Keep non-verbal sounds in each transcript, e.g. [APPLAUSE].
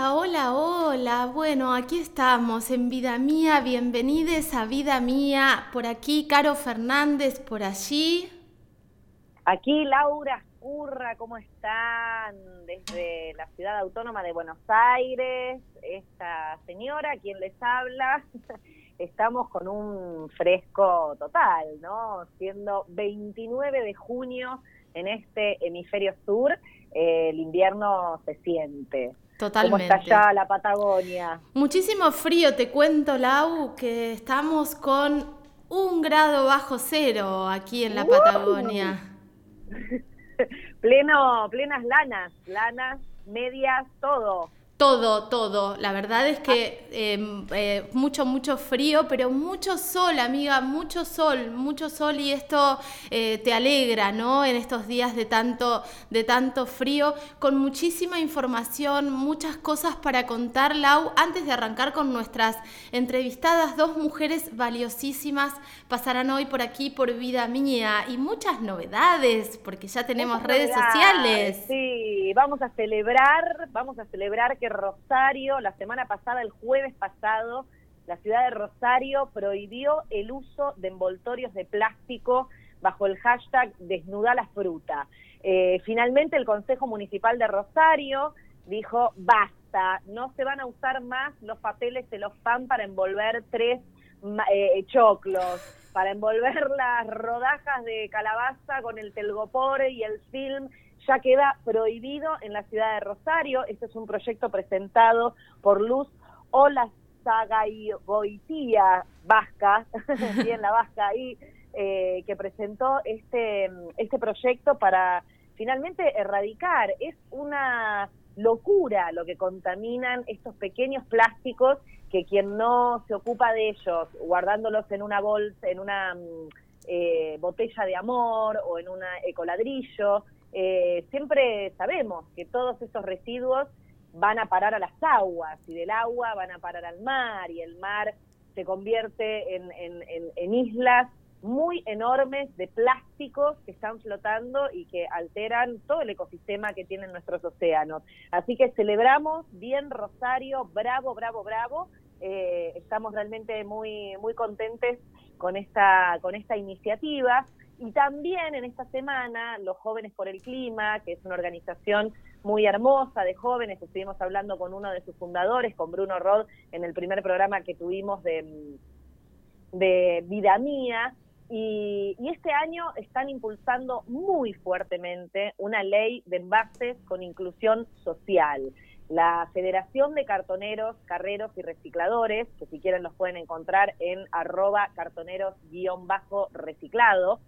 Hola, hola. Bueno, aquí estamos en Vida Mía. Bienvenidos a Vida Mía. Por aquí, Caro Fernández, por allí. Aquí Laura Curra, ¿cómo están? Desde la ciudad autónoma de Buenos Aires, esta señora, quien les habla, [LAUGHS] estamos con un fresco total, ¿no? Siendo 29 de junio en este hemisferio sur, eh, el invierno se siente. Totalmente. ¿Cómo está ya la Patagonia? Muchísimo frío, te cuento, Lau, que estamos con un grado bajo cero aquí en la. Patagonia. [LAUGHS] Pleno, plenas lanas, lanas, medias, todo. Todo, todo. La verdad es que eh, eh, mucho, mucho frío, pero mucho sol, amiga, mucho sol, mucho sol y esto eh, te alegra, ¿no? En estos días de tanto, de tanto frío, con muchísima información, muchas cosas para contar, Lau. Antes de arrancar con nuestras entrevistadas, dos mujeres valiosísimas pasarán hoy por aquí por Vida Mía y muchas novedades, porque ya tenemos Muchas redes sociales. Sí, vamos a celebrar, vamos a celebrar que Rosario, la semana pasada, el jueves pasado, la ciudad de Rosario prohibió el uso de envoltorios de plástico bajo el hashtag Desnuda la fruta. Eh, finalmente el Consejo Municipal de Rosario dijo basta, no se van a usar más los papeles celofán para envolver tres eh, choclos, para envolver las rodajas de calabaza con el telgopor y el film ya queda prohibido en la ciudad de Rosario. Este es un proyecto presentado por Luz Olazagaigoitía Vasca, [LAUGHS] bien la Vasca ahí, eh, que presentó este, este proyecto para finalmente erradicar. Es una locura lo que contaminan estos pequeños plásticos que quien no se ocupa de ellos, guardándolos en una bolsa, en una mm, eh, botella de amor o en un ecoladrillo, eh, siempre sabemos que todos estos residuos van a parar a las aguas y del agua van a parar al mar y el mar se convierte en, en- en- en islas muy enormes de plásticos que están flotando y que alteran todo el ecosistema que tienen nuestros océanos. Así que celebramos bien Rosario, bravo, bravo, bravo. Eh, estamos realmente muy, muy contentes con esta, con esta iniciativa. Y también en esta semana, los Jóvenes por el Clima, que es una organización muy hermosa de jóvenes, estuvimos hablando con uno de sus fundadores, con Bruno Rod, en el primer programa que tuvimos de, de Vida Mía, y, este año están impulsando muy fuertemente una ley de envases con inclusión social. La Federación de Cartoneros, Carreros y Recicladores, que si quieren los pueden encontrar en arroba cartoneros-reciclado,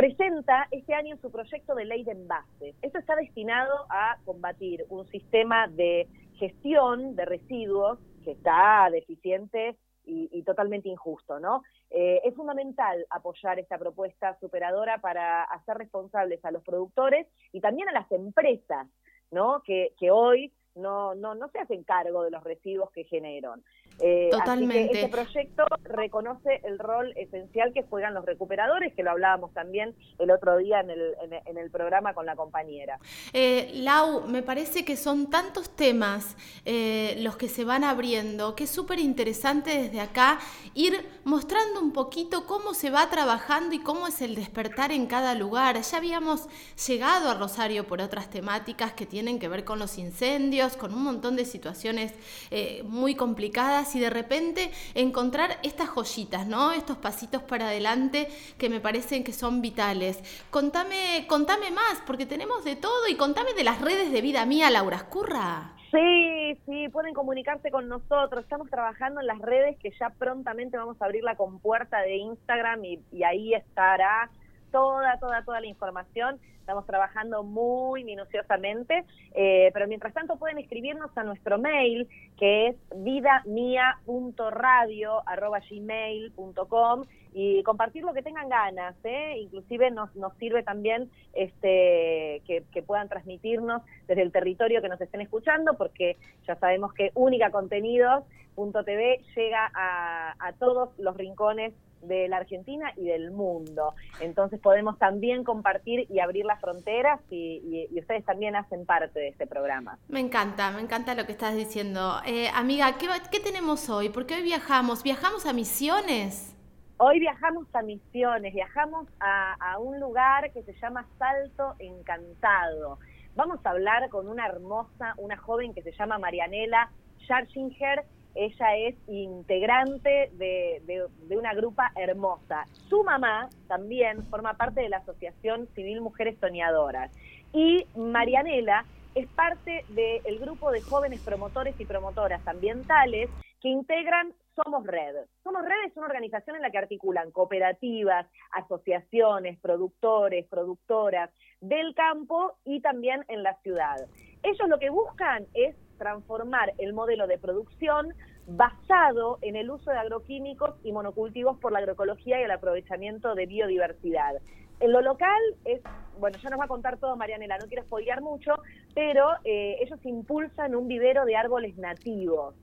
presenta este año su proyecto de ley de envases. Esto está destinado a combatir un sistema de gestión de residuos que está deficiente y, totalmente injusto, ¿no? Eh, es fundamental apoyar esta propuesta superadora para hacer responsables a los productores y también a las empresas, ¿no? Que, que hoy no, no, no se hacen cargo de los residuos que generan. Eh, Así Totalmente. que este proyecto reconoce el rol esencial que juegan los recuperadores, que lo hablábamos también el otro día en el, en el, en el programa con la compañera. Eh, Lau, me parece que son tantos temas eh, los que se van abriendo que es súper interesante desde acá ir mostrando un poquito cómo se va trabajando y cómo es el despertar en cada lugar. Ya habíamos llegado a Rosario por otras temáticas que tienen que ver con los incendios, con un montón de situaciones eh, muy complicadas y de repente encontrar estas joyitas, ¿no? Estos pasitos para adelante que me parecen que son vitales. Contame, contame más, porque tenemos de todo y contame de las redes de vida mía, Laura Escurra. Sí, sí, pueden comunicarse con nosotros. Estamos trabajando en las redes que ya prontamente vamos a abrir la compuerta de Instagram y, y ahí estará toda, toda, toda la información. Estamos trabajando muy minuciosamente, eh, pero mientras tanto pueden escribirnos a nuestro mail, que es vidamia.radio.gmail.com y compartir lo que tengan ganas, ¿eh? inclusive nos, nos sirve también este, que, puedan transmitirnos desde el territorio que nos estén escuchando, porque ya sabemos que Única Contenidos.tv llega a, a todos los rincones de la Argentina y del mundo. Entonces podemos también compartir y abrir las fronteras y, ustedes también hacen parte de este programa. Me encanta, me encanta lo que estás diciendo. Eh, amiga, ¿qué, ¿qué tenemos hoy? Porque hoy viajamos, viajamos a Misiones. Hoy viajamos a Misiones, viajamos a, un lugar que se llama Salto Encantado. Vamos a hablar con una hermosa, una joven que se llama Marianela Scharchinger. Ella es integrante de, una grupa hermosa. Su mamá también forma parte de la Asociación Civil Mujeres Soñadoras. Y Marianela es parte del grupo de jóvenes promotores y promotoras ambientales que integran Somos Red. Somos Red es una organización en la que articulan cooperativas, asociaciones, productores, productoras del campo y también en la ciudad. Ellos lo que buscan es transformar el modelo de producción basado en el uso de agroquímicos y monocultivos por la agroecología y el aprovechamiento de biodiversidad. En lo local es, bueno, ya nos va a contar todo Marianela, no quiero spoilear mucho, pero eh, ellos impulsan un vivero de árboles nativos.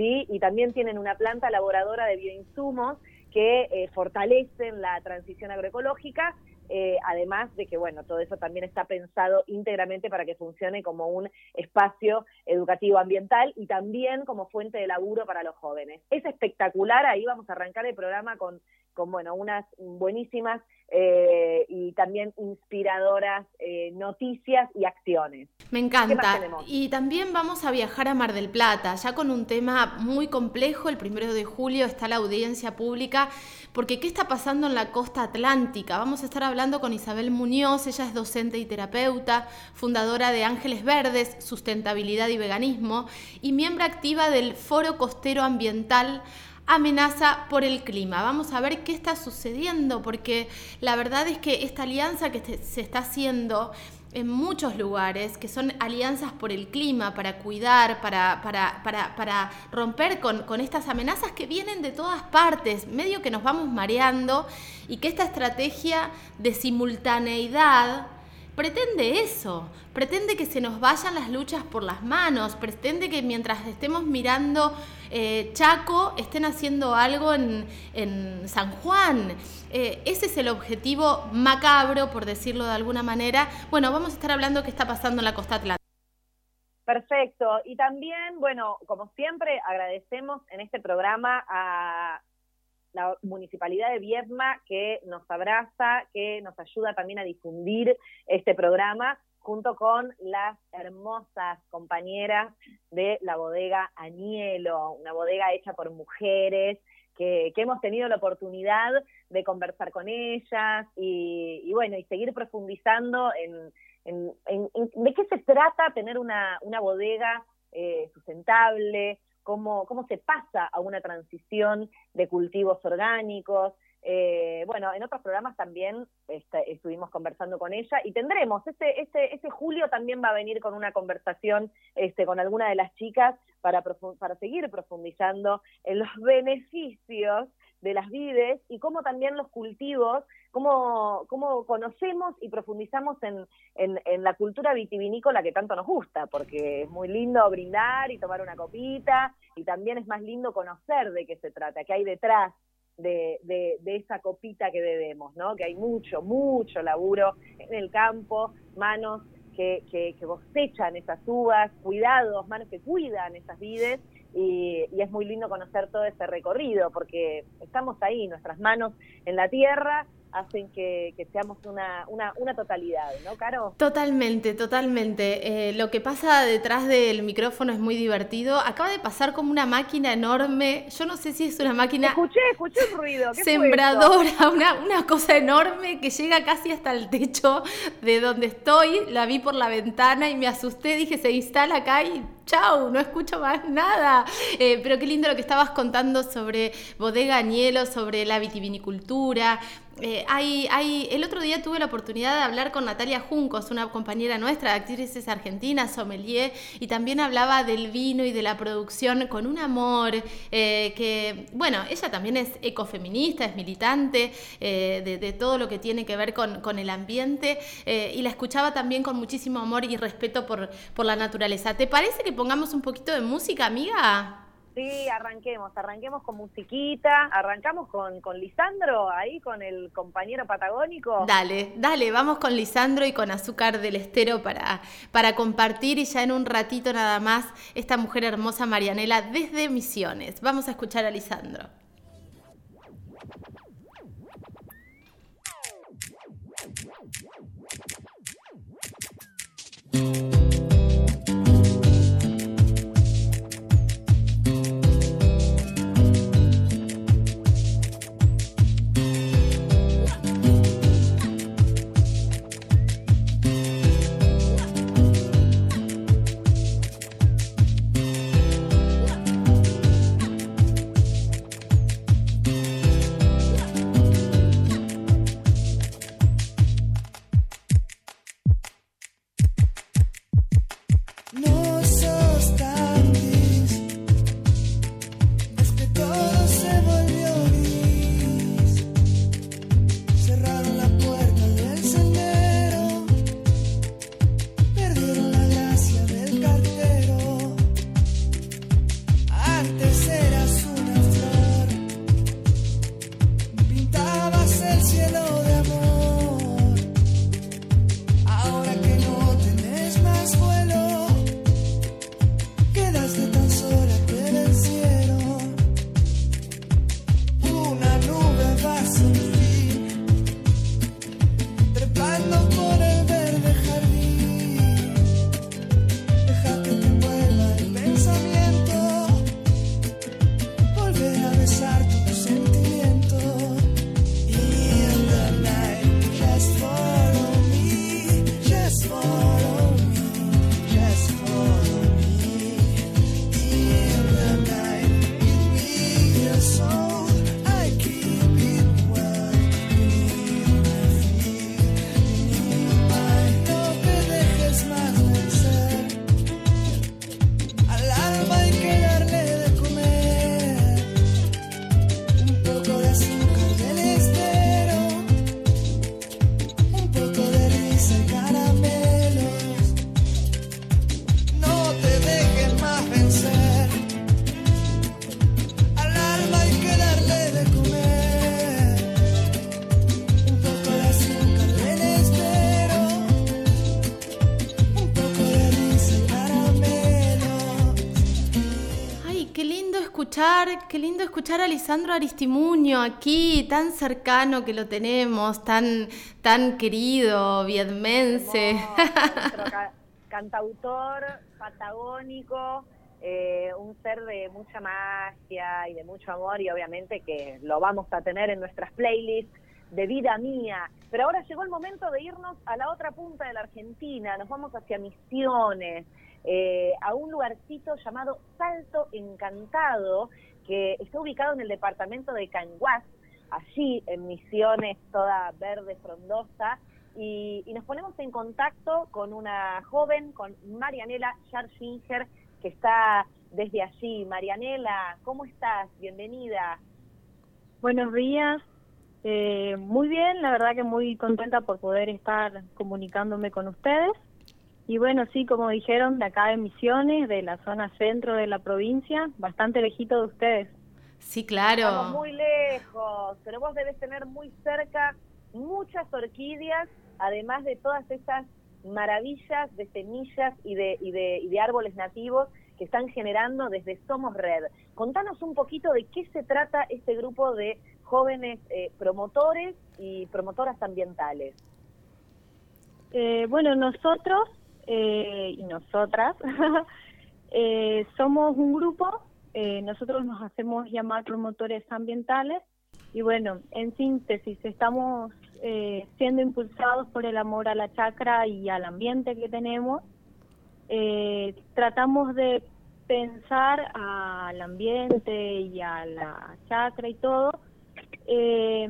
Y también tienen una planta elaboradora de bioinsumos que eh, fortalecen la transición agroecológica, eh, además de que, bueno, todo eso también está pensado íntegramente para que funcione como un espacio educativo ambiental y también como fuente de laburo para los jóvenes. Es espectacular, ahí vamos a arrancar el programa con, con bueno, unas buenísimas eh, y también inspiradoras eh, noticias y acciones. Me encanta. Y también vamos a viajar a Mar del Plata, ya con un tema muy complejo. El primero de julio está la audiencia pública, porque ¿qué está pasando en la costa atlántica? Vamos a estar hablando con Isabel Muñoz, ella es docente y terapeuta, fundadora de Ángeles Verdes, Sustentabilidad y Veganismo, y miembro activa del Foro Costero Ambiental amenaza por el clima. Vamos a ver qué está sucediendo, porque la verdad es que esta alianza que se está haciendo en muchos lugares, que son alianzas por el clima, para cuidar, para, para, para, para romper con, con, estas amenazas que vienen de todas partes, medio que nos vamos mareando, y que esta estrategia de simultaneidad pretende eso, pretende que se nos vayan las luchas por las manos, pretende que mientras estemos mirando eh, Chaco estén haciendo algo en, San Juan. Eh, ese es el objetivo macabro, por decirlo de alguna manera. Bueno, vamos a estar hablando qué está pasando en la costa atlántica. Perfecto. Y también, bueno, como siempre, agradecemos en este programa a la Municipalidad de Viedma que nos abraza, que nos ayuda también a difundir este programa junto con las hermosas compañeras de la bodega Anielo, una bodega hecha por mujeres, que, hemos tenido la oportunidad de conversar con ellas y, bueno, y seguir profundizando en, de qué se trata tener una, bodega eh, sustentable, cómo, cómo se pasa a una transición de cultivos orgánicos, eh, bueno, en otros programas también este, estuvimos conversando con ella y tendremos, este, este, este julio también va a venir con una conversación este, con alguna de las chicas para, para seguir profundizando en los [LAUGHS] beneficios de las vides y cómo también los cultivos, cómo, cómo conocemos y profundizamos en, en, en, la cultura vitivinícola que tanto nos gusta, porque es muy lindo brindar y tomar una copita y también es más lindo conocer de qué se trata, qué hay detrás de, de, esa copita que bebemos, ¿no? Que hay mucho, mucho laburo en el campo, manos que, que, cosechan esas uvas, cuidados, manos que cuidan esas vides y, y, es muy lindo conocer todo ese recorrido porque estamos ahí, nuestras manos en la tierra hacen que, seamos una, una, una, totalidad, ¿no, Caro? Totalmente, totalmente. Eh, lo que pasa detrás del micrófono es muy divertido. Acaba de pasar como una máquina enorme. Yo no sé si es una máquina. Escuché, escuché un ruido. sembradora, [LAUGHS] Una, una cosa enorme que llega casi hasta el techo de donde estoy. La vi por la ventana y me asusté. Dije, se instala acá y chau, no escucho más nada. Eh, pero qué lindo lo que estabas contando sobre Bodega Añelo, sobre la vitivinicultura, eh, hay, hay, el otro día tuve la oportunidad de hablar con Natalia Juncos, una compañera nuestra, actrices argentina, sommelier, y también hablaba del vino y de la producción con un amor, eh, que, bueno, ella también es ecofeminista, es militante eh, de, todo lo que tiene que ver con, con el ambiente, y la escuchaba también con muchísimo amor y respeto por la naturaleza. ¿Te parece que pongamos un poquito de música, amiga? Sí, arranquemos, arranquemos con musiquita, arrancamos con, con Lisandro, ahí con el compañero patagónico. Dale, dale, vamos con Lisandro y con Azúcar del Estero para, para compartir y ya en un ratito nada más esta mujer hermosa Marianela desde Misiones. Vamos a escuchar a Lisandro. Qué lindo escuchar a Lisandro Aristimuño aquí, tan cercano que lo tenemos, tan, tan querido, vietmense. [LAUGHS] cantautor patagónico, eh, un ser de mucha magia y de mucho amor y obviamente que lo vamos a tener en nuestras playlists de vida mía. Pero ahora llegó el momento de irnos a la otra punta de la Argentina, nos vamos hacia Misiones. Eh, a un lugarcito llamado Salto Encantado, que está ubicado en el departamento de Canguas, allí en Misiones, toda verde, frondosa, y, nos ponemos en contacto con una joven, con Marianela Scharfinger, que está desde allí. Marianela, ¿cómo estás? Bienvenida. Buenos días. Eh, muy bien, la verdad que muy contenta por poder estar comunicándome con ustedes. Y bueno, sí, como dijeron, de acá de Misiones, de la zona centro de la provincia, bastante lejito de ustedes. Sí, claro. Estamos muy lejos, pero vos debes tener muy cerca muchas orquídeas, además de todas esas maravillas de semillas y de, y de, y de árboles nativos que están generando desde Somos Red. Contanos un poquito de qué se trata este grupo de jóvenes eh, promotores y promotoras ambientales. Eh, bueno, nosotros eh, y nosotras. [LAUGHS] eh, somos un grupo, eh, nosotros nos hacemos llamar promotores ambientales y bueno, en síntesis, estamos eh, siendo impulsados por el amor a la chacra y al ambiente que tenemos eh, tratamos de pensar al ambiente y a la chacra y todo, eh,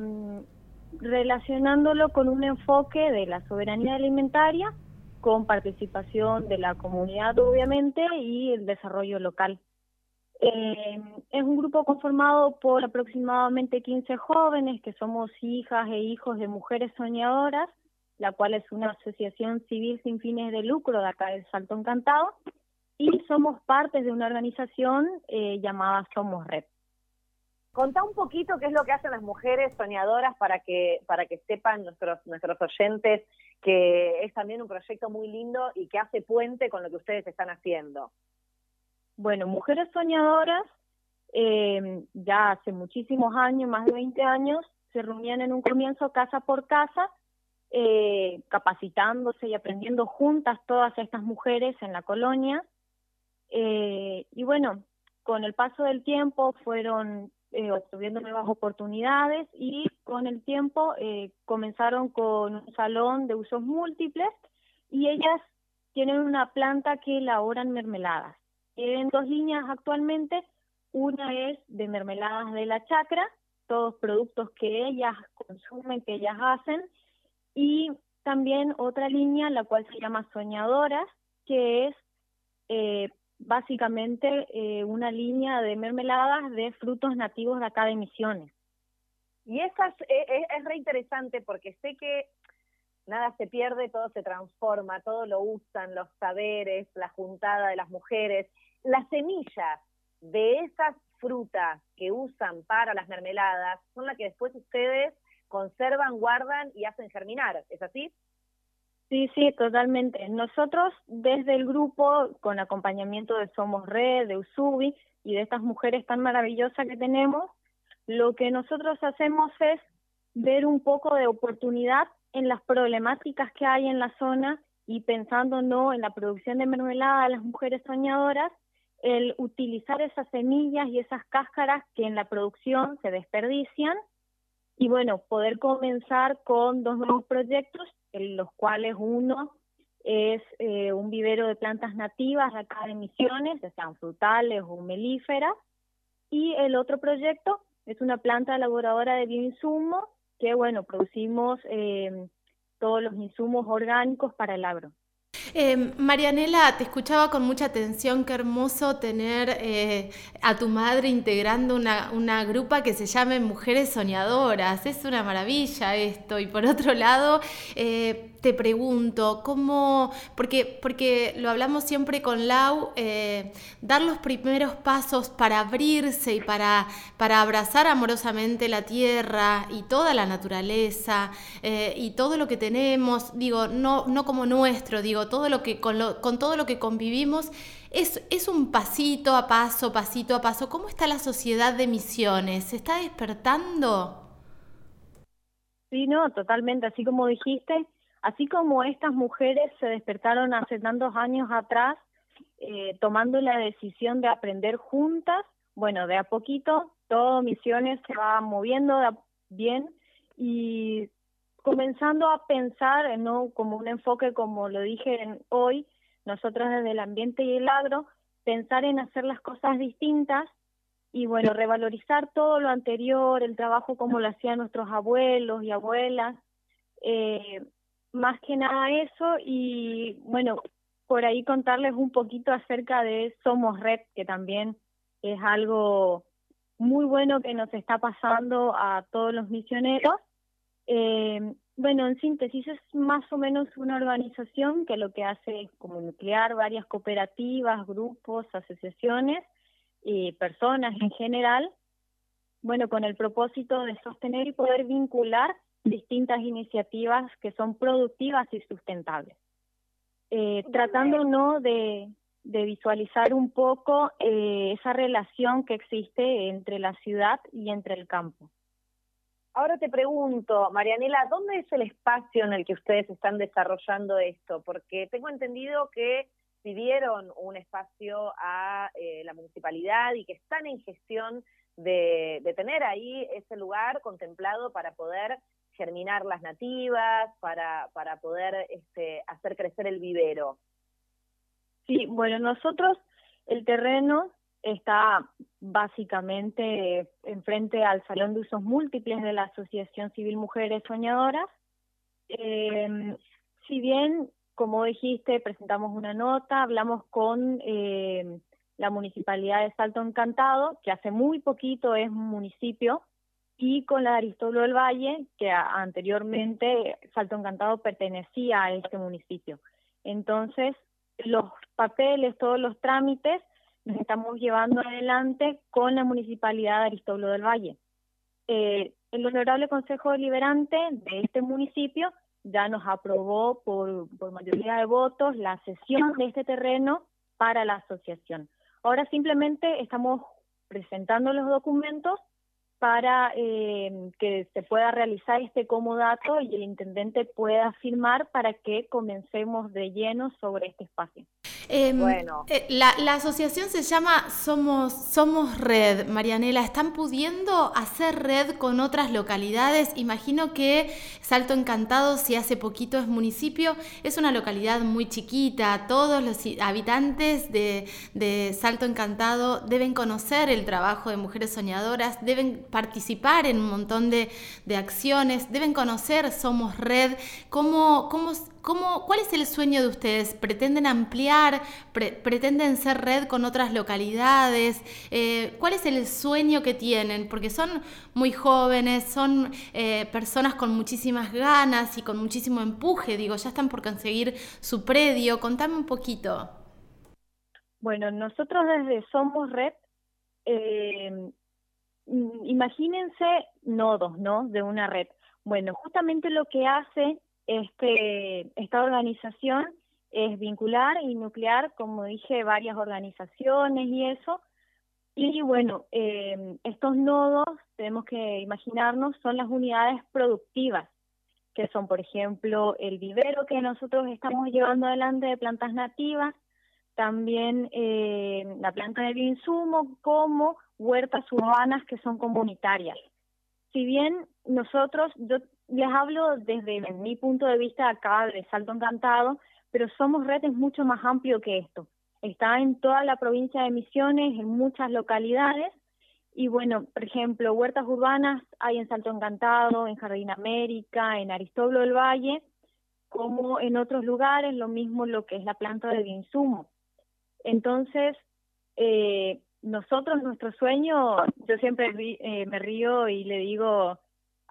relacionándolo con un enfoque de la soberanía alimentaria, con participación de la comunidad obviamente y el desarrollo local. Eh, es un grupo conformado por aproximadamente 15 jóvenes que somos hijas e hijos de mujeres soñadoras, la cual es una asociación civil sin fines de lucro de acá del Salto Encantado, y somos parte de una organización eh, llamada Somos Red. Contá un poquito qué es lo que hacen las mujeres soñadoras para que para que sepan nuestros nuestros oyentes que es también un proyecto muy lindo y que hace puente con lo que ustedes están haciendo. Bueno, Mujeres Soñadoras eh, ya hace muchísimos años, más de 20 años, se reunían en un comienzo casa por casa, eh, capacitándose y aprendiendo juntas todas estas mujeres en la colonia. Eh, y bueno, con el paso del tiempo fueron eh, obteniendo nuevas oportunidades y con el tiempo eh, comenzaron con un salón de usos múltiples y ellas tienen una planta que elaboran mermeladas. En dos líneas actualmente, una es de mermeladas de la chacra, todos productos que ellas consumen, que ellas hacen, y también otra línea, la cual se llama Soñadoras, que es eh, básicamente eh, una línea de mermeladas de frutos nativos de acá de Misiones. Y esa es, e, es, re interesante porque sé que nada se pierde, todo se transforma, todo lo usan, los saberes, la juntada de las mujeres, las semillas de esas frutas que usan para las mermeladas son las que después ustedes conservan, guardan y hacen germinar, ¿es así? Sí, sí, totalmente. Nosotros desde el grupo, con acompañamiento de Somos Red, de Usubi y de estas mujeres tan maravillosas que tenemos, lo que nosotros hacemos es ver un poco de oportunidad en las problemáticas que hay en la zona y pensando no en la producción de mermelada de las mujeres soñadoras, el utilizar esas semillas y esas cáscaras que en la producción se desperdician y bueno, poder comenzar con dos nuevos proyectos los cuales uno es eh, un vivero de plantas nativas acá de Misiones, sean frutales o melíferas, y el otro proyecto es una planta elaboradora de bioinsumos que, bueno, producimos eh, todos los insumos orgánicos para el agro. Eh, Marianela, te escuchaba con mucha atención, qué hermoso tener eh, a tu madre integrando una, una, grupa que se llame Mujeres Soñadoras, es una maravilla esto. Y por otro lado, eh, te pregunto, ¿cómo, porque, porque lo hablamos siempre con Lau, eh, dar los primeros pasos para abrirse y para, para abrazar amorosamente la tierra y toda la naturaleza eh, y todo lo que tenemos, digo, no, no como nuestro, digo, todo lo que, con, lo, con todo lo que convivimos, es, es un pasito a paso, pasito a paso. ¿Cómo está la sociedad de misiones? ¿Se está despertando? Sí, no, totalmente, así como dijiste Así como estas mujeres se despertaron hace tantos años atrás, eh, tomando la decisión de aprender juntas, bueno, de a poquito, todo Misiones se va moviendo bien y comenzando a pensar, no como un enfoque, como lo dije hoy, nosotros desde el ambiente y el agro, pensar en hacer las cosas distintas y bueno, revalorizar todo lo anterior, el trabajo como lo hacían nuestros abuelos y abuelas, eh, más que nada eso y bueno, por ahí contarles un poquito acerca de Somos Red, que también es algo muy bueno que nos está pasando a todos los misioneros. Eh, bueno, en síntesis es más o menos una organización que lo que hace es como nuclear varias cooperativas, grupos, asociaciones y personas en general, bueno, con el propósito de sostener y poder vincular distintas iniciativas que son productivas y sustentables. Eh, tratando ¿no? de, visualizar un poco eh, esa relación que existe entre la ciudad y entre el campo. Ahora te pregunto, Marianela, ¿dónde es el espacio en el que ustedes están desarrollando esto? Porque tengo entendido que pidieron un espacio a eh, la municipalidad y que están en gestión de, de, tener ahí ese lugar contemplado para poder germinar las nativas, para, para poder este, hacer crecer el vivero. Sí, bueno, nosotros el terreno está básicamente enfrente al Salón de Usos Múltiples de la Asociación Civil Mujeres Soñadoras. Eh, si bien, como dijiste, presentamos una nota, hablamos con eh, la Municipalidad de Salto Encantado, que hace muy poquito es un municipio, y con la de Aristóbulo del Valle, que anteriormente Salto Encantado pertenecía a este municipio. Entonces, los papeles, todos los trámites, nos estamos llevando adelante con la Municipalidad de Aristóbulo del Valle. Eh, el Honorable Consejo Deliberante de este municipio ya nos aprobó por, por mayoría de votos la cesión de este terreno para la asociación. Ahora simplemente estamos presentando los documentos para eh, que se pueda realizar este comodato y el intendente pueda firmar para que comencemos de lleno sobre este espacio. Em, bueno. Eh, la, asociación se llama Somos, Somos Red, Marianela. ¿Están pudiendo hacer red con otras localidades? Imagino que Salto Encantado, si hace poquito es municipio, es una localidad muy chiquita. Todos los habitantes de, de Salto Encantado deben conocer el trabajo de mujeres soñadoras, deben participar en un montón de, de acciones, deben conocer Somos Red. ¿Cómo, cómo ¿Cómo, ¿Cuál es el sueño de ustedes? ¿Pretenden ampliar? ¿Pretenden ser red con otras localidades? Eh, ¿Cuál es el sueño que tienen? Porque son muy jóvenes, son eh, personas con muchísimas ganas y con muchísimo empuje. Digo, ya están por conseguir su predio. Contame un poquito. Bueno, nosotros desde Somos Red, eh, imagínense nodos, ¿no? De una red. Bueno, justamente lo que hace este, esta organización es vincular y nuclear, como dije, varias organizaciones y eso. Y bueno, eh, estos nodos, tenemos que imaginarnos, son las unidades productivas, que son, por ejemplo, el vivero que nosotros estamos llevando adelante de plantas nativas, también eh, la planta de bioinsumo, como huertas urbanas que son comunitarias. Si bien nosotros, yo les hablo desde mi punto de vista acá de Salto Encantado, pero Somos Red es mucho más amplio que esto. Está en toda la provincia de Misiones, en muchas localidades, y bueno, por ejemplo, huertas urbanas hay en Salto Encantado, en Jardín América, en Aristóbulo del Valle, como en otros lugares, lo mismo lo que es la planta de insumo. Entonces, eh, nosotros, nuestro sueño, yo siempre eh, me río y le digo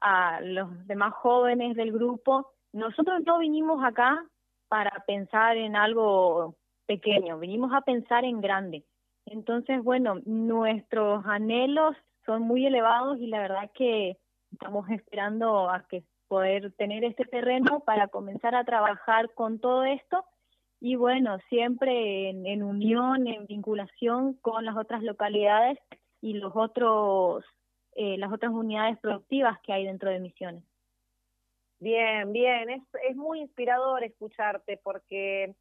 a los demás jóvenes del grupo, nosotros no vinimos acá para pensar en algo pequeño, vinimos a pensar en grande. Entonces, bueno, nuestros anhelos son muy elevados y la verdad que estamos esperando a que poder tener este terreno para comenzar a trabajar con todo esto y bueno, siempre en, en unión, en vinculación con las otras localidades y los otros eh, las otras unidades productivas que hay dentro de Misiones. Bien, bien, es, es muy inspirador escucharte porque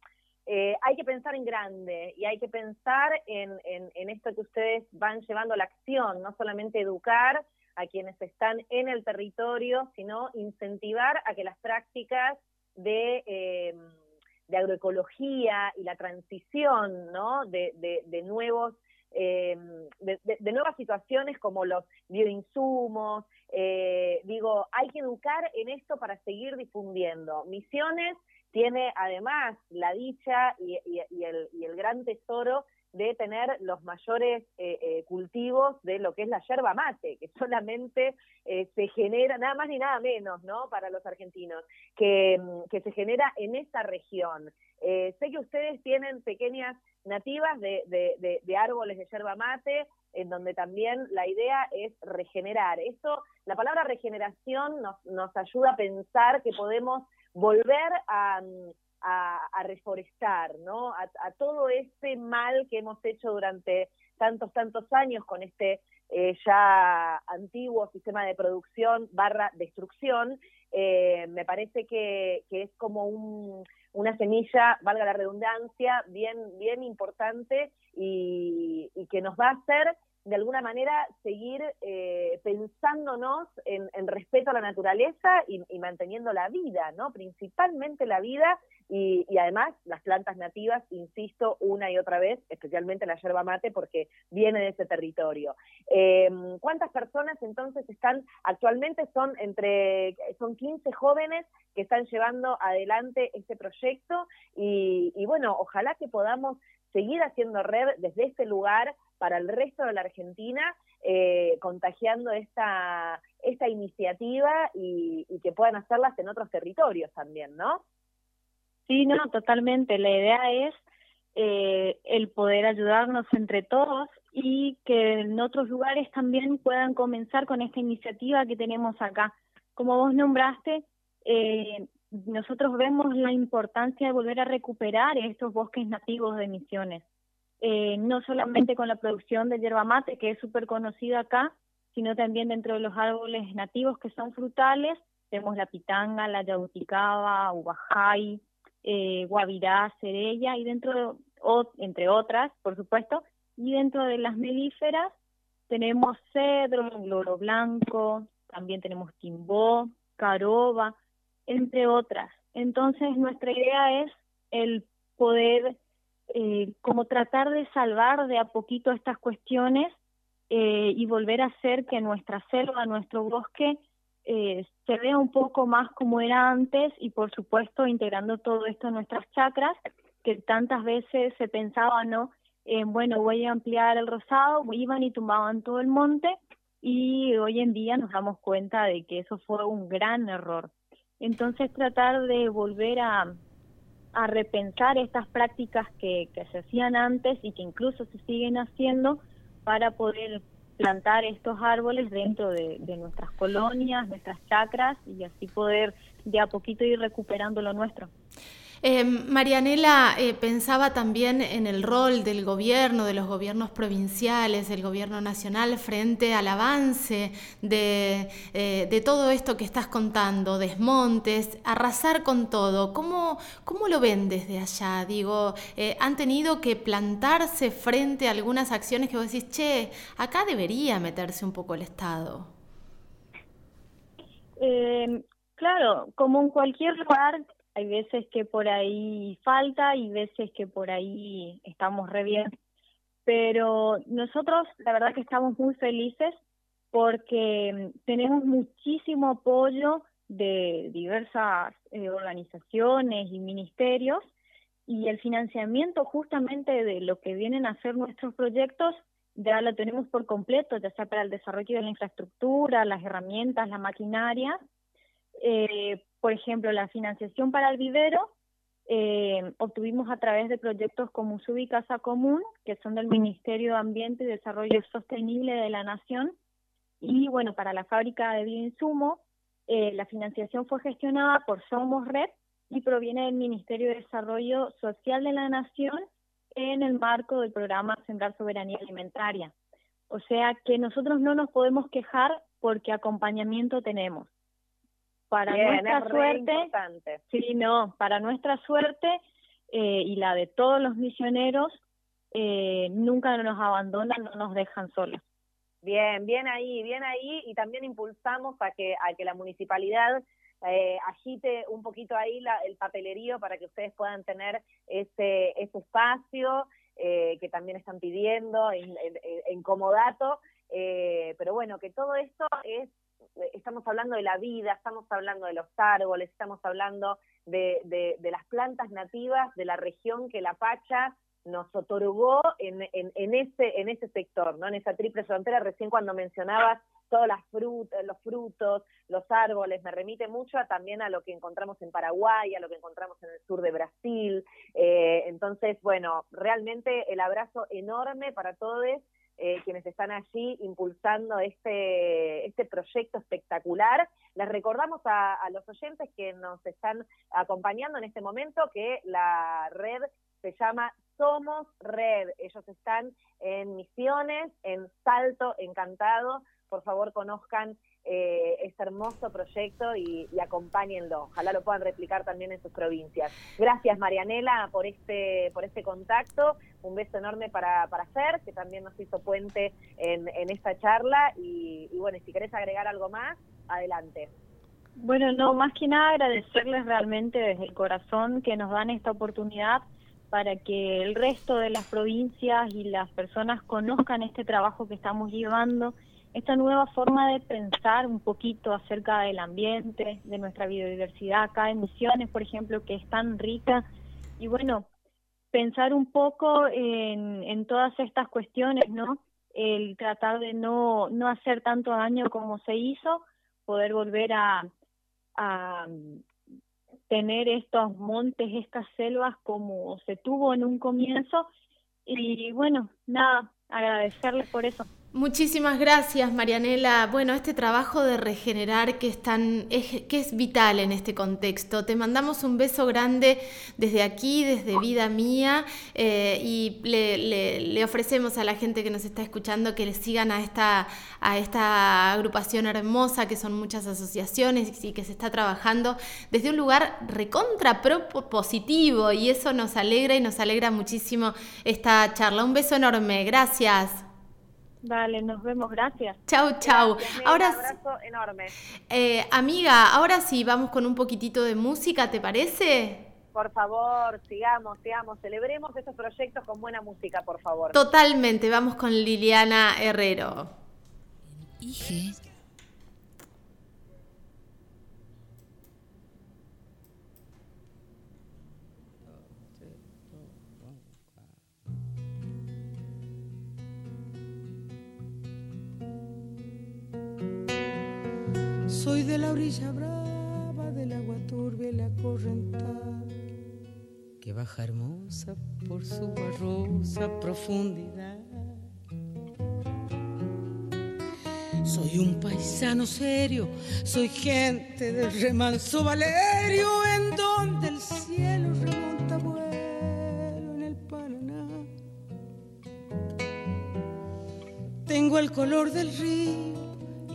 eh, hay que pensar en grande y hay que pensar en, en, esto que ustedes van llevando a la acción, no solamente educar a quienes están en el territorio, sino incentivar a que las prácticas de, eh, de agroecología y la transición ¿no? de, de, de nuevos eh, de, nuevas situaciones como los bioinsumos. Eh, digo, hay que educar en esto para seguir difundiendo. Misiones tiene además la dicha y, el, y el, gran tesoro de tener los mayores eh, eh, cultivos de lo que es la yerba mate, que solamente se genera, nada más ni nada menos, ¿no? Para los argentinos, que, que se genera en esta región. sé que ustedes tienen pequeñas nativas de, árboles de yerba mate, en donde también la idea es regenerar. Eso, la palabra regeneración nos, nos ayuda a pensar que podemos volver a, a, reforestar, ¿no? A, todo ese mal que hemos hecho durante tantos, tantos años con este eh, ya antiguo sistema de producción barra destrucción, eh, me parece que es como un, una semilla, valga la redundancia, bien, bien importante y, que nos va a hacer de alguna manera seguir eh, pensando basándonos en, respeto a la naturaleza y, manteniendo la vida, ¿no? Principalmente la vida y, además las plantas nativas, insisto una y otra vez, especialmente la yerba mate porque viene de ese territorio. Em, ¿Cuántas personas entonces están actualmente? Son entre, son 15 jóvenes que están llevando adelante este proyecto y, y bueno, ojalá que podamos seguir haciendo red desde este lugar para el resto de la Argentina, eh, contagiando esta, esta iniciativa y, que puedan hacerlas en otros territorios también, ¿no? Sí, no, totalmente. La idea es eh, el poder ayudarnos entre todos y que en otros lugares también puedan comenzar con esta iniciativa que tenemos acá. Como vos nombraste, eh, nosotros vemos la importancia de volver a recuperar estos bosques nativos de Misiones. Eh, no solamente con la producción de yerba mate, que es súper conocida acá, sino también dentro de los árboles nativos que son frutales, tenemos la pitanga, la yauticaba, ubajay, eh, guavirá, cerella, y dentro, entre otras, por supuesto, y dentro de las melíferas tenemos cedro, loro blanco, también tenemos timbó, caroba, entre otras. Entonces, nuestra idea es el poder eh, como tratar de salvar de a poquito estas cuestiones eh, y volver a hacer que nuestra selva, nuestro bosque, eh, se vea un poco más como era antes y por supuesto integrando todo esto en nuestras chacras, que tantas veces se pensaba, ¿no? bueno, voy a ampliar el rosado, iban y tumbaban todo el monte y hoy en día nos damos cuenta de que eso fue un gran error. Entonces tratar de volver a, repensar estas prácticas que, que se hacían antes y que incluso se siguen haciendo para poder plantar estos árboles dentro de, de, nuestras colonias, nuestras chacras y así poder de a poquito ir recuperando lo nuestro. Eh, Marianela eh, pensaba también en el rol del gobierno, de los gobiernos provinciales, del gobierno nacional frente al avance de, eh, de todo esto que estás contando, desmontes, arrasar con todo. ¿Cómo, cómo lo ven desde allá? Digo, ¿han tenido que plantarse frente a algunas acciones que vos decís, che, acá debería meterse un poco el Estado? claro, como en cualquier lugar hay veces que por ahí falta y veces que por ahí estamos re bien. Pero nosotros la verdad que estamos muy felices porque tenemos muchísimo apoyo de diversas eh, organizaciones y ministerios y el financiamiento justamente de lo que vienen a ser nuestros proyectos ya lo tenemos por completo, ya sea para el desarrollo de la infraestructura, las herramientas, la maquinaria, eh, por ejemplo, la financiación para el vivero eh, obtuvimos a través de proyectos como Subi Casa Común, que son del Ministerio de Ambiente y Desarrollo Sostenible de la Nación. Y bueno, para la fábrica de bioinsumo, eh, la financiación fue gestionada por Somos Red y proviene del Ministerio de Desarrollo Social de la Nación en el marco del programa Sembrar Soberanía Alimentaria. O sea que nosotros no nos podemos quejar porque acompañamiento tenemos para nuestra suerte, sí, no, para nuestra suerte eh, y la de todos los misioneros, eh, nunca nos abandonan, no nos dejan solos. Bien, bien ahí, bien ahí, y también impulsamos a que, a que la municipalidad eh, agite un poquito ahí la, el papelerío para que ustedes puedan tener ese, ese espacio eh, que también están pidiendo en, en, en comodato, pero bueno, que todo esto es estamos hablando de la vida, estamos hablando de los árboles, estamos hablando de, de, las plantas nativas de la región que la Pacha nos otorgó en, en, ese, en ese sector, ¿no? en esa triple frontera, recién cuando mencionabas todas las los frutos, los árboles, me remite mucho también a lo que encontramos en Paraguay, a lo que encontramos en el sur de Brasil. Eh, entonces, bueno, realmente el abrazo enorme para todos eh, quienes están allí impulsando este, este proyecto espectacular. Les recordamos a, los oyentes que nos están acompañando en este momento que la red se llama Somos Red. Ellos están en Misiones, en Salto, encantado. Por favor, conozcan eh, este hermoso proyecto y, acompáñenlo. Ojalá lo puedan replicar también en sus provincias. Gracias, Marianela, por este, por este contacto. Un beso enorme para, para que también nos hizo puente en, en esta charla. Y, y bueno, si querés agregar algo más, adelante. Bueno, no, más que nada agradecerles realmente desde el corazón que nos dan esta oportunidad para que el resto de las provincias y las personas conozcan este trabajo que estamos llevando, esta nueva forma de pensar un poquito acerca del ambiente, de nuestra biodiversidad acá en Misiones, por ejemplo, que es tan rica. Y bueno, pensar un poco en, todas estas cuestiones, ¿no? El tratar de no, no hacer tanto daño como se hizo, poder volver a tener estos montes, estas selvas como se tuvo en un comienzo. Y bueno, nada, agradecerles por eso. Muchísimas gracias, Marianela. Bueno, este trabajo de regenerar que es, tan, es, que es vital en este contexto. Te mandamos un beso grande desde aquí, desde Vida Mía, eh, y le, ofrecemos a la gente que nos está escuchando que le sigan a esta, a esta agrupación hermosa, que son muchas asociaciones y que se está trabajando desde un lugar recontra positivo, y eso nos alegra y nos alegra muchísimo esta charla. Un beso enorme. Gracias. Dale, nos vemos, gracias. Chau, chau. Gracias, ahora, un abrazo enorme. Eh, amiga, ahora sí vamos con un poquitito de música, ¿te parece? Por favor, sigamos, sigamos, celebremos estos proyectos con buena música, por favor. Totalmente, vamos con Liliana Herrero. IG Soy de la orilla brava, del agua turbia y la correntada, que baja hermosa por su barrosa profundidad. Soy un paisano serio, soy gente del remanso Valerio, en donde el cielo remonta vuelo en el Paraná. Tengo el color del río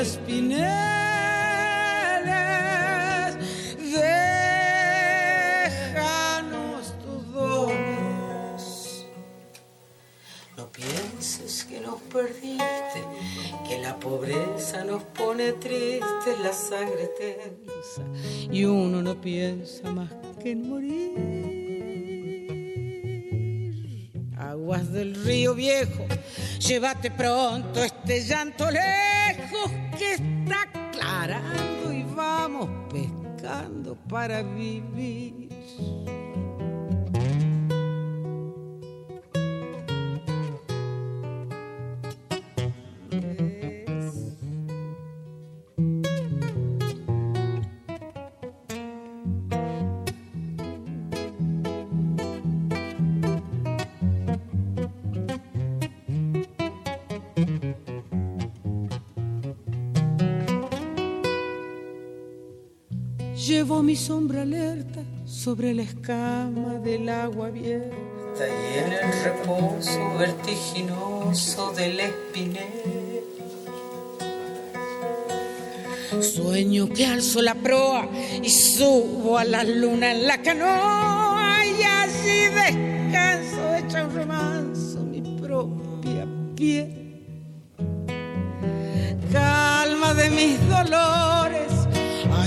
Espineles, déjanos tus. No pienses que nos perdiste, que la pobreza nos pone tristes, la sangre tensa, y uno no piensa más que en morir. Del río viejo, llévate pronto este llanto lejos que está aclarando y vamos pescando para vivir. Sombra alerta sobre la escama del agua abierta y en el reposo vertiginoso del espinel. Sueño que alzo la proa y subo a la luna en la canoa y allí descanso hecha un remanso mi propia piel. Calma de mis dolores,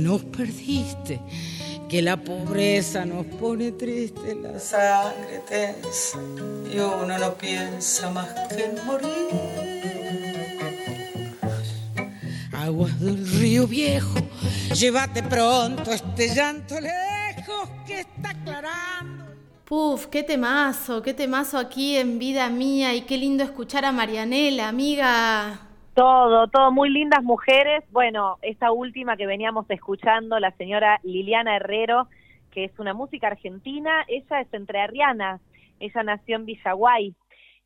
Nos perdiste, que la pobreza nos pone triste, la sangre tensa y uno no piensa más que morir. Aguas del río viejo, llévate pronto este llanto lejos que está aclarando. Puf, qué temazo, qué temazo aquí en Vida Mía y qué lindo escuchar a Marianela, amiga. Todo, todo, muy lindas mujeres. Bueno, esta última que veníamos escuchando, la señora Liliana Herrero, que es una música argentina, ella es entrerriana, ella nació en Villaguay.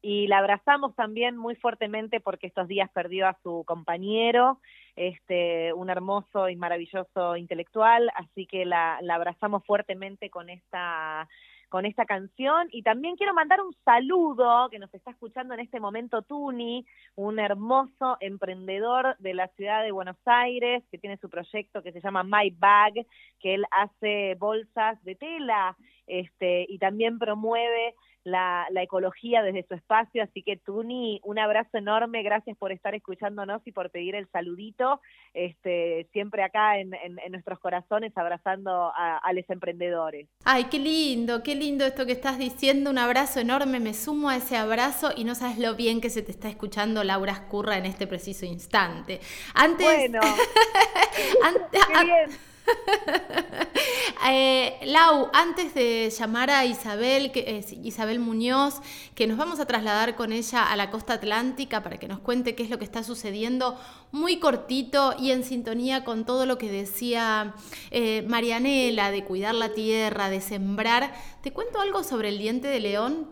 Y la abrazamos también muy fuertemente porque estos días perdió a su compañero, este, un hermoso y maravilloso intelectual, así que la, la abrazamos fuertemente con esta con esta canción. Y también quiero mandar un saludo que nos está escuchando en este momento Tuni, un hermoso emprendedor de la ciudad de Buenos Aires que tiene su proyecto que se llama My Bag, que él hace bolsas de tela este, y también promueve la, la, ecología desde su espacio. Así que, Tuni, un abrazo enorme. Gracias por estar escuchándonos y por pedir el saludito. Este, siempre acá en, en, en nuestros corazones, abrazando a, a, los emprendedores. Ay, qué lindo, qué lindo esto que estás diciendo. Un abrazo enorme. Me sumo a ese abrazo y no sabes lo bien que se te está escuchando Laura Escurra en este preciso instante. Antes. Bueno. [LAUGHS] antes, qué bien. [LAUGHS] eh, Lau, antes de llamar a Isabel, que, eh, Isabel Muñoz, que nos vamos a trasladar con ella a la costa atlántica para que nos cuente qué es lo que está sucediendo, muy cortito y en sintonía con todo lo que decía eh, Marianela, de cuidar la tierra, de sembrar, ¿te cuento algo sobre el diente de león?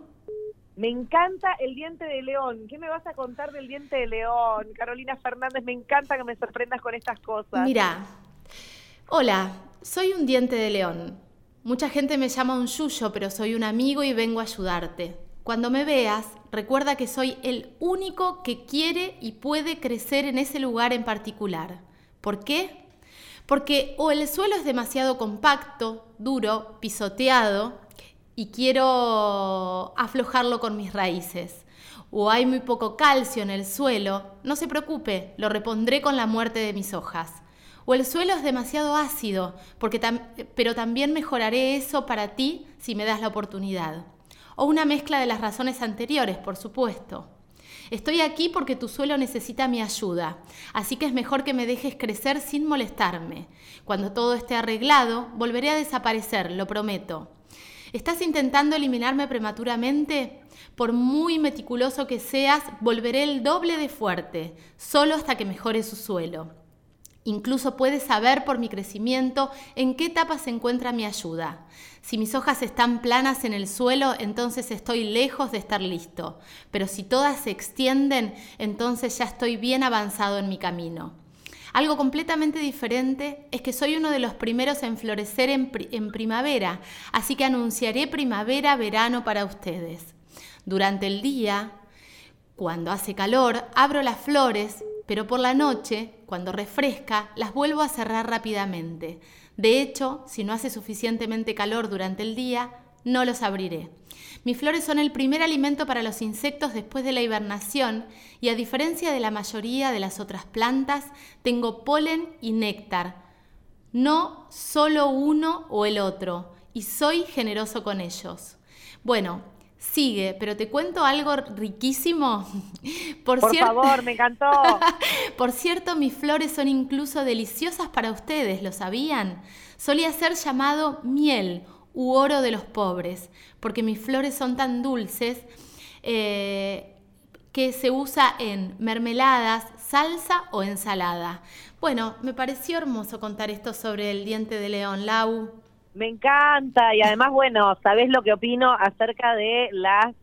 Me encanta el diente de león. ¿Qué me vas a contar del diente de león? Carolina Fernández, me encanta que me sorprendas con estas cosas. Mira, Hola, soy un diente de león. Mucha gente me llama un yuyo, pero soy un amigo y vengo a ayudarte. Cuando me veas, recuerda que soy el único que quiere y puede crecer en ese lugar en particular. ¿Por qué? Porque o el suelo es demasiado compacto, duro, pisoteado, y quiero aflojarlo con mis raíces. O hay muy poco calcio en el suelo, no se preocupe, lo repondré con la muerte de mis hojas o el suelo es demasiado ácido, porque pero también mejoraré eso para ti si me das la oportunidad. O una mezcla de las razones anteriores, por supuesto. Estoy aquí porque tu suelo necesita mi ayuda, así que es mejor que me dejes crecer sin molestarme. Cuando todo esté arreglado, volveré a desaparecer, lo prometo. ¿Estás intentando eliminarme prematuramente? Por muy meticuloso que seas, volveré el doble de fuerte, solo hasta que mejore su suelo. Incluso puedes saber por mi crecimiento en qué etapa se encuentra mi ayuda. Si mis hojas están planas en el suelo, entonces estoy lejos de estar listo. Pero si todas se extienden, entonces ya estoy bien avanzado en mi camino. Algo completamente diferente es que soy uno de los primeros en florecer en, en primavera, así que anunciaré primavera-verano para ustedes. Durante el día, cuando hace calor, abro las flores pero por la noche, cuando refresca, las vuelvo a cerrar rápidamente. De hecho, si no hace suficientemente calor durante el día, no los abriré. Mis flores son el primer alimento para los insectos después de la hibernación y a diferencia de la mayoría de las otras plantas, tengo polen y néctar. No solo uno o el otro, y soy generoso con ellos. Bueno, Sigue, pero te cuento algo riquísimo. [LAUGHS] Por, Por favor, me encantó. [LAUGHS] Por cierto, mis flores son incluso deliciosas para ustedes, ¿lo sabían? Solía ser llamado miel u oro de los pobres, porque mis flores son tan dulces eh, que se usa en mermeladas, salsa o ensalada. Bueno, me pareció hermoso contar esto sobre el diente de león, Lau. Me encanta y además, bueno, ¿sabés lo que opino acerca de las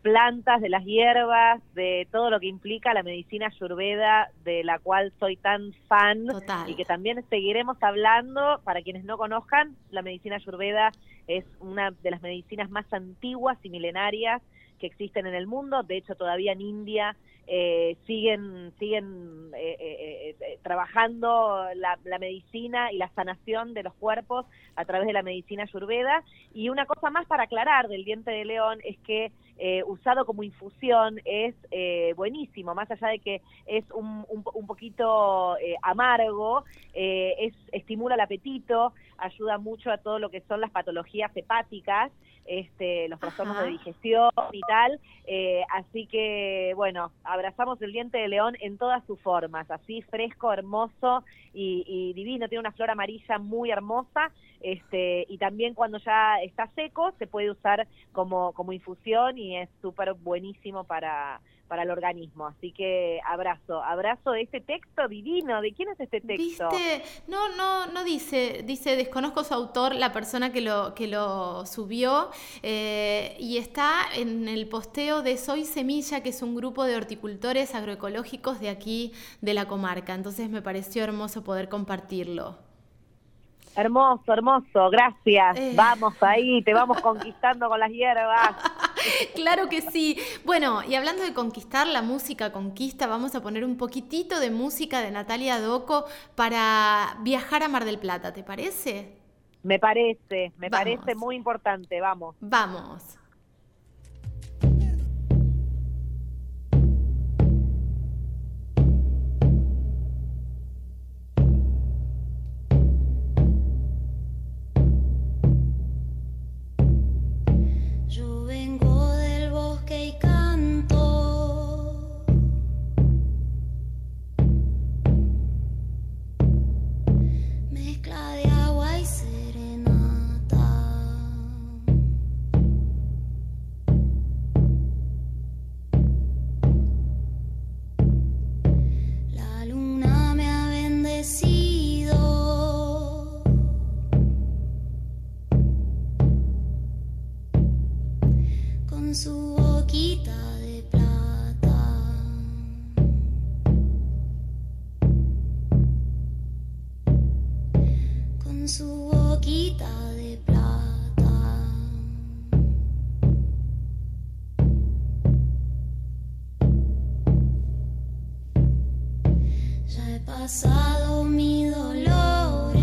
plantas, de las hierbas, de todo lo que implica la medicina ayurveda, de la cual soy tan fan y que también seguiremos hablando. Para quienes no conozcan, la medicina ayurveda es una de las medicinas más antiguas y milenarias que existen en el mundo. De hecho, todavía en India eh, siguen siguen eh, eh, trabajando la, medicina y la sanación de los cuerpos a través de la medicina ayurveda. Y una cosa más para aclarar del diente de león es que usado como infusión es buenísimo, más allá de que es un, un, poquito amargo, es, estimula el apetito, ayuda mucho a todo lo que son las patologías hepáticas este, los trastornos de digestión y tal. Eh, así que, bueno, abrazamos el diente de león en todas sus formas, así fresco, hermoso y, divino. Tiene una flor amarilla muy hermosa. Este, y también cuando ya está seco se puede usar como, como infusión y es súper buenísimo para, para el organismo. Así que abrazo, abrazo este texto divino. ¿De quién es este texto? No, no, no dice, dice, desconozco su autor, la persona que lo, que lo subió, eh, y está en el posteo de Soy Semilla, que es un grupo de horticultores agroecológicos de aquí, de la comarca. Entonces me pareció hermoso poder compartirlo. Hermoso, hermoso, gracias. Eh. Vamos ahí, te vamos conquistando con las hierbas. [LAUGHS] claro que sí. Bueno, y hablando de conquistar, la música conquista, vamos a poner un poquitito de música de Natalia Doco para viajar a Mar del Plata, ¿te parece? Me parece, me parece muy importante, vamos. Vamos. pasado mi dolor.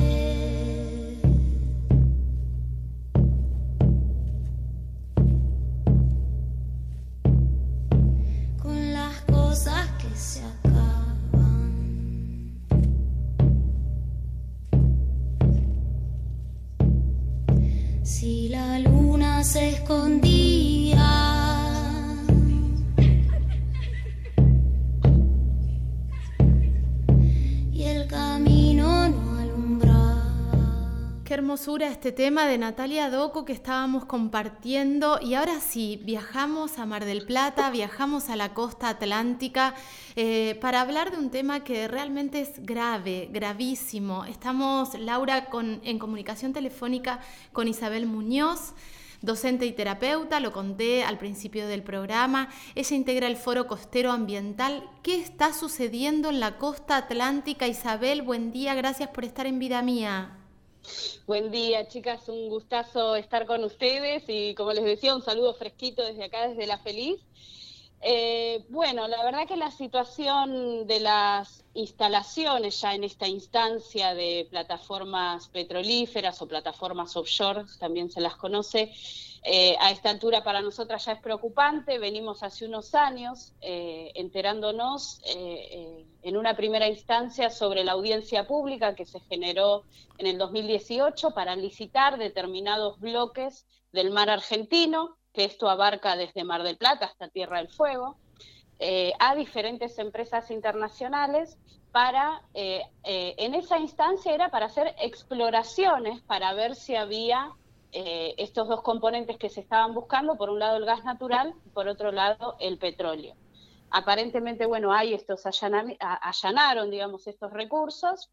Con las cosas que se este tema de Natalia Doco que estábamos compartiendo y ahora sí, viajamos a Mar del Plata, viajamos a la costa atlántica eh, para hablar de un tema que realmente es grave, gravísimo. Estamos, Laura, con, en comunicación telefónica con Isabel Muñoz docente y terapeuta, lo conté al principio del programa. Ella integra el Foro Costero Ambiental. ¿Qué está sucediendo en la costa atlántica? Isabel, buen día, gracias por estar en vida mía. Buen día, chicas, un gustazo estar con ustedes y como les decía, un saludo fresquito desde acá, desde La Feliz. Eh, bueno, la verdad que la situación de las instalaciones ya en esta instancia de plataformas petrolíferas o plataformas offshore, también se las conoce, eh, a esta altura para nosotras ya es preocupante. Venimos hace unos años eh, enterándonos en una primera instancia sobre la audiencia pública que se generó en el 2018 para licitar determinados bloques del mar argentino que esto abarca desde Mar del Plata hasta Tierra del Fuego, eh, a diferentes empresas internacionales para, eh, eh, en esa instancia era para hacer exploraciones para ver si había estos dos componentes que se estaban buscando, por un lado el gas natural por otro lado el petróleo. Aparentemente, bueno, hay estos allanaron, digamos, estos recursos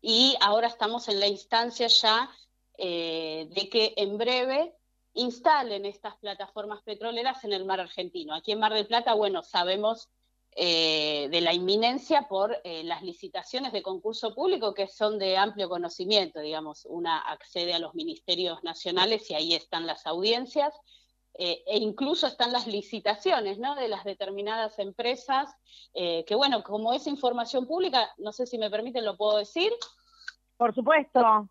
y ahora estamos en la instancia ya de que en breve instalen estas plataformas petroleras en el mar argentino. Aquí en Mar del Plata, bueno, sabemos eh, de la inminencia por eh, las licitaciones de concurso público que son de amplio conocimiento, digamos, una accede a los ministerios nacionales y ahí están las audiencias, eh, e incluso están las licitaciones ¿no? de las determinadas empresas, que bueno, como es información pública, no sé si me permiten, lo puedo decir. Por supuesto.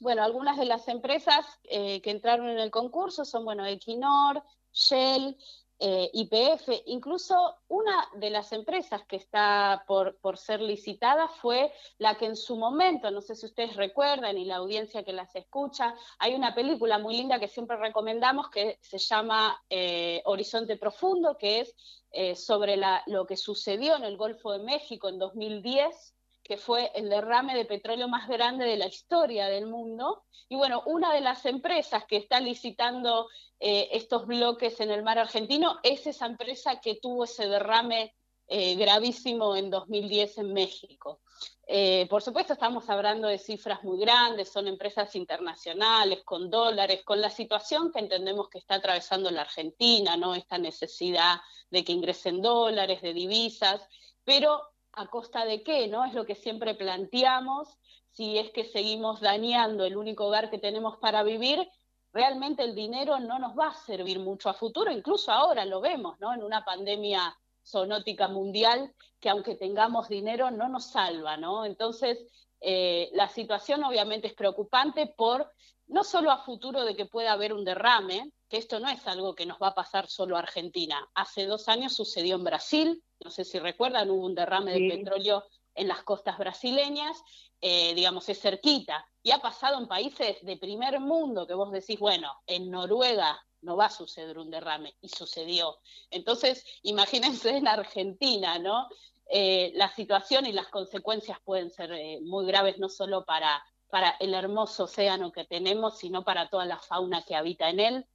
Bueno, algunas de las empresas que entraron en el concurso son, bueno, Equinor, Shell, eh, IPF, incluso una de las empresas que está por, por, ser licitada fue la que en su momento, no sé si ustedes recuerdan y la audiencia que las escucha, hay una película muy linda que siempre recomendamos que se llama eh, Horizonte Profundo, que es eh, sobre la, lo que sucedió en el Golfo de México en 2010 que fue el derrame de petróleo más grande de la historia del mundo. Y bueno, una de las empresas que está licitando eh, estos bloques en el mar argentino es esa empresa que tuvo ese derrame eh, gravísimo en 2010 en México. Eh, por supuesto, estamos hablando de cifras muy grandes, son empresas internacionales, con dólares, con la situación que entendemos que está atravesando la Argentina, ¿no? Esta necesidad de que ingresen dólares, de divisas, pero a costa de qué, ¿no? Es lo que siempre planteamos, si es que seguimos dañando el único hogar que tenemos para vivir, realmente el dinero no nos va a servir mucho a futuro, incluso ahora lo vemos, ¿no? En una pandemia zoonótica mundial, que aunque tengamos dinero no nos salva, ¿no? Entonces, eh, la situación obviamente es preocupante por no solo a futuro de que pueda haber un derrame, que esto no es algo que nos va a pasar solo a Argentina. Hace dos años sucedió en Brasil, no sé si recuerdan, hubo un derrame de petróleo en las costas brasileñas, eh, digamos, es cerquita, y ha pasado en países de primer mundo que vos decís, bueno, en Noruega no va a suceder un derrame, y sucedió. Entonces, imagínense en Argentina, ¿no? Eh, la situación y las consecuencias pueden ser eh, muy graves, no solo para, para el hermoso océano que tenemos, sino para toda la fauna que habita en él.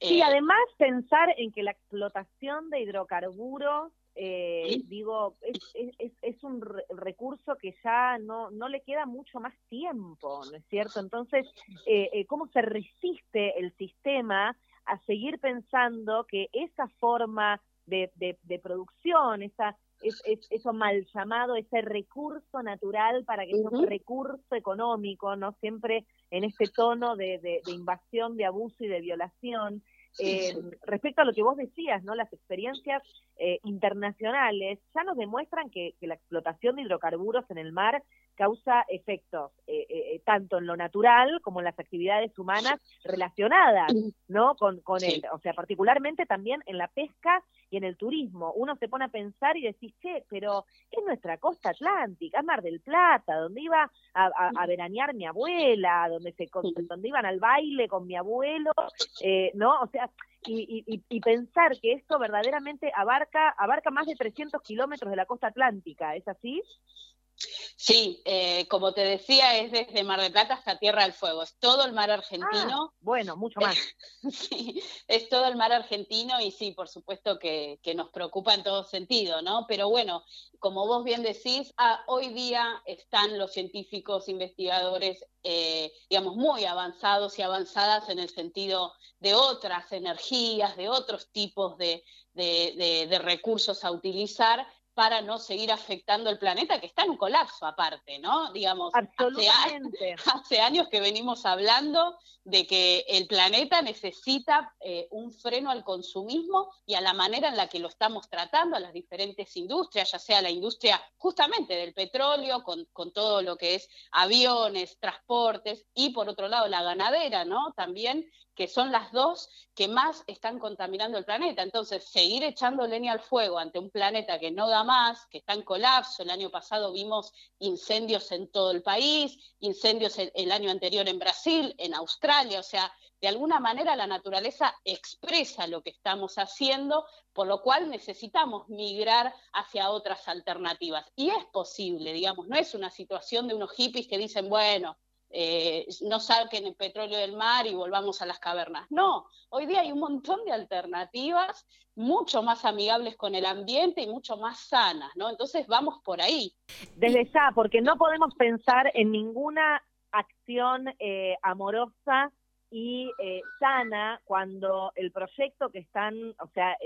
Sí, además pensar en que la explotación de hidrocarburos eh, digo, es, un recurso que ya no, no le queda mucho más tiempo, ¿no es cierto? Entonces, eh, eh, ¿cómo se resiste el sistema a seguir pensando que esa forma de, de, producción, esa, es, eso mal llamado, ese recurso natural para que sea un recurso económico, ¿no? Siempre en este tono de, de, invasión, de abuso y de violación, eh, respecto a lo que vos decías, ¿no? Las experiencias eh, internacionales ya nos demuestran que, que, la explotación de hidrocarburos en el mar causa efectos eh, eh, tanto en lo natural como en las actividades humanas relacionadas, ¿no? Con, con él, o sea, particularmente también en la pesca y en el turismo. Uno se pone a pensar y decís, che, pero es nuestra costa atlántica, es Mar del Plata, donde iba a, a, veranear mi abuela, donde se donde iban al baile con mi abuelo, eh, ¿no? O sea, y, y, y, pensar que esto verdaderamente abarca, abarca más de 300 kilómetros de la costa atlántica, ¿es así? Sí, eh, como te decía, es desde Mar del Plata hasta Tierra del Fuego. Es todo el mar argentino. Ah, bueno, mucho más. [LAUGHS] sí, es todo el mar argentino y sí, por supuesto que, nos preocupa en todo sentido, ¿no? Pero bueno, como vos bien decís, ah, hoy día están los científicos, investigadores, eh, digamos, muy avanzados y avanzadas en el sentido de otras energías, de otros tipos de recursos a utilizar para no seguir afectando el planeta, que está en un colapso aparte, ¿no? Digamos, Absolutamente. [LAUGHS] Hace, años que venimos hablando de que el planeta necesita eh, un freno al consumismo y a la manera en la que lo estamos tratando, a las diferentes industrias, ya sea la industria justamente del petróleo, con, con todo lo que es aviones, transportes, y por otro lado la ganadera, ¿no? También que son las dos que más están contaminando el planeta. Entonces, seguir echando leña al fuego ante un planeta que no da más, que está en colapso, el año pasado vimos incendios en todo el país, incendios el, año anterior en Brasil, en Australia, o sea, de alguna manera la naturaleza expresa lo que estamos haciendo, por lo cual necesitamos migrar hacia otras alternativas. Y es posible, digamos, no es una situación de unos hippies que dicen, bueno, eh, no saquen el petróleo del mar y volvamos a las cavernas. No, hoy día hay un montón de alternativas mucho más amigables con el ambiente y mucho más sanas, ¿no? Entonces vamos por ahí. Desde ya, porque no podemos pensar en ninguna acción amorosa y sana cuando el proyecto que están, o sea,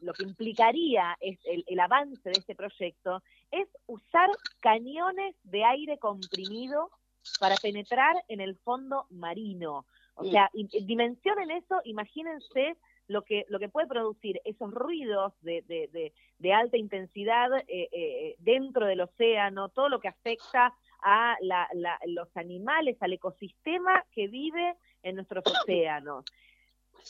lo que implicaría es el, avance de este proyecto es usar cañones de aire comprimido para penetrar en el fondo marino. O sea, dimensionen eso, imagínense lo que, lo que puede producir esos ruidos de, de, de, alta intensidad eh, eh, dentro del océano, todo lo que afecta a la, los animales, al ecosistema que vive en nuestros [COUGHS] océanos.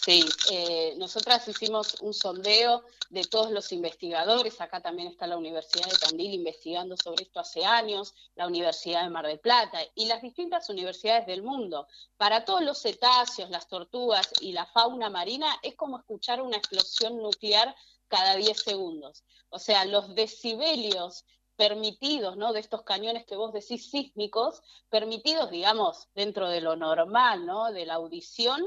Sí, eh, nosotras hicimos un sondeo de todos los investigadores, acá también está la Universidad de Tandil investigando sobre esto hace años, la Universidad de Mar del Plata y las distintas universidades del mundo. Para todos los cetáceos, las tortugas y la fauna marina es como escuchar una explosión nuclear cada 10 segundos. O sea, los decibelios permitidos, ¿no? De estos cañones que vos decís sísmicos, permitidos, digamos, dentro de lo normal, ¿no? De la audición,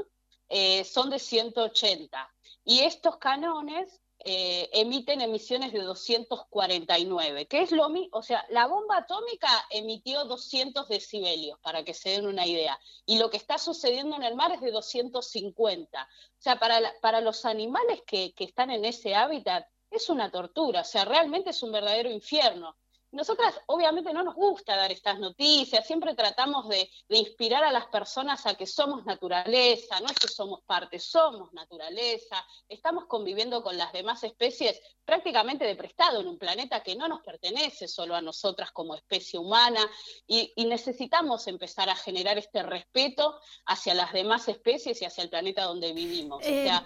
eh, son de 180 y estos canones eh, emiten emisiones de 249, que es lo mismo, o sea, la bomba atómica emitió 200 decibelios, para que se den una idea, y lo que está sucediendo en el mar es de 250. O sea, para, para los animales que, que están en ese hábitat es una tortura, o sea, realmente es un verdadero infierno. Nosotras obviamente no nos gusta dar estas noticias, siempre tratamos de, inspirar a las personas a que somos naturaleza, no es que somos parte, somos naturaleza, estamos conviviendo con las demás especies prácticamente de prestado en un planeta que no nos pertenece solo a nosotras como especie humana y, necesitamos empezar a generar este respeto hacia las demás especies y hacia el planeta donde vivimos. o sea,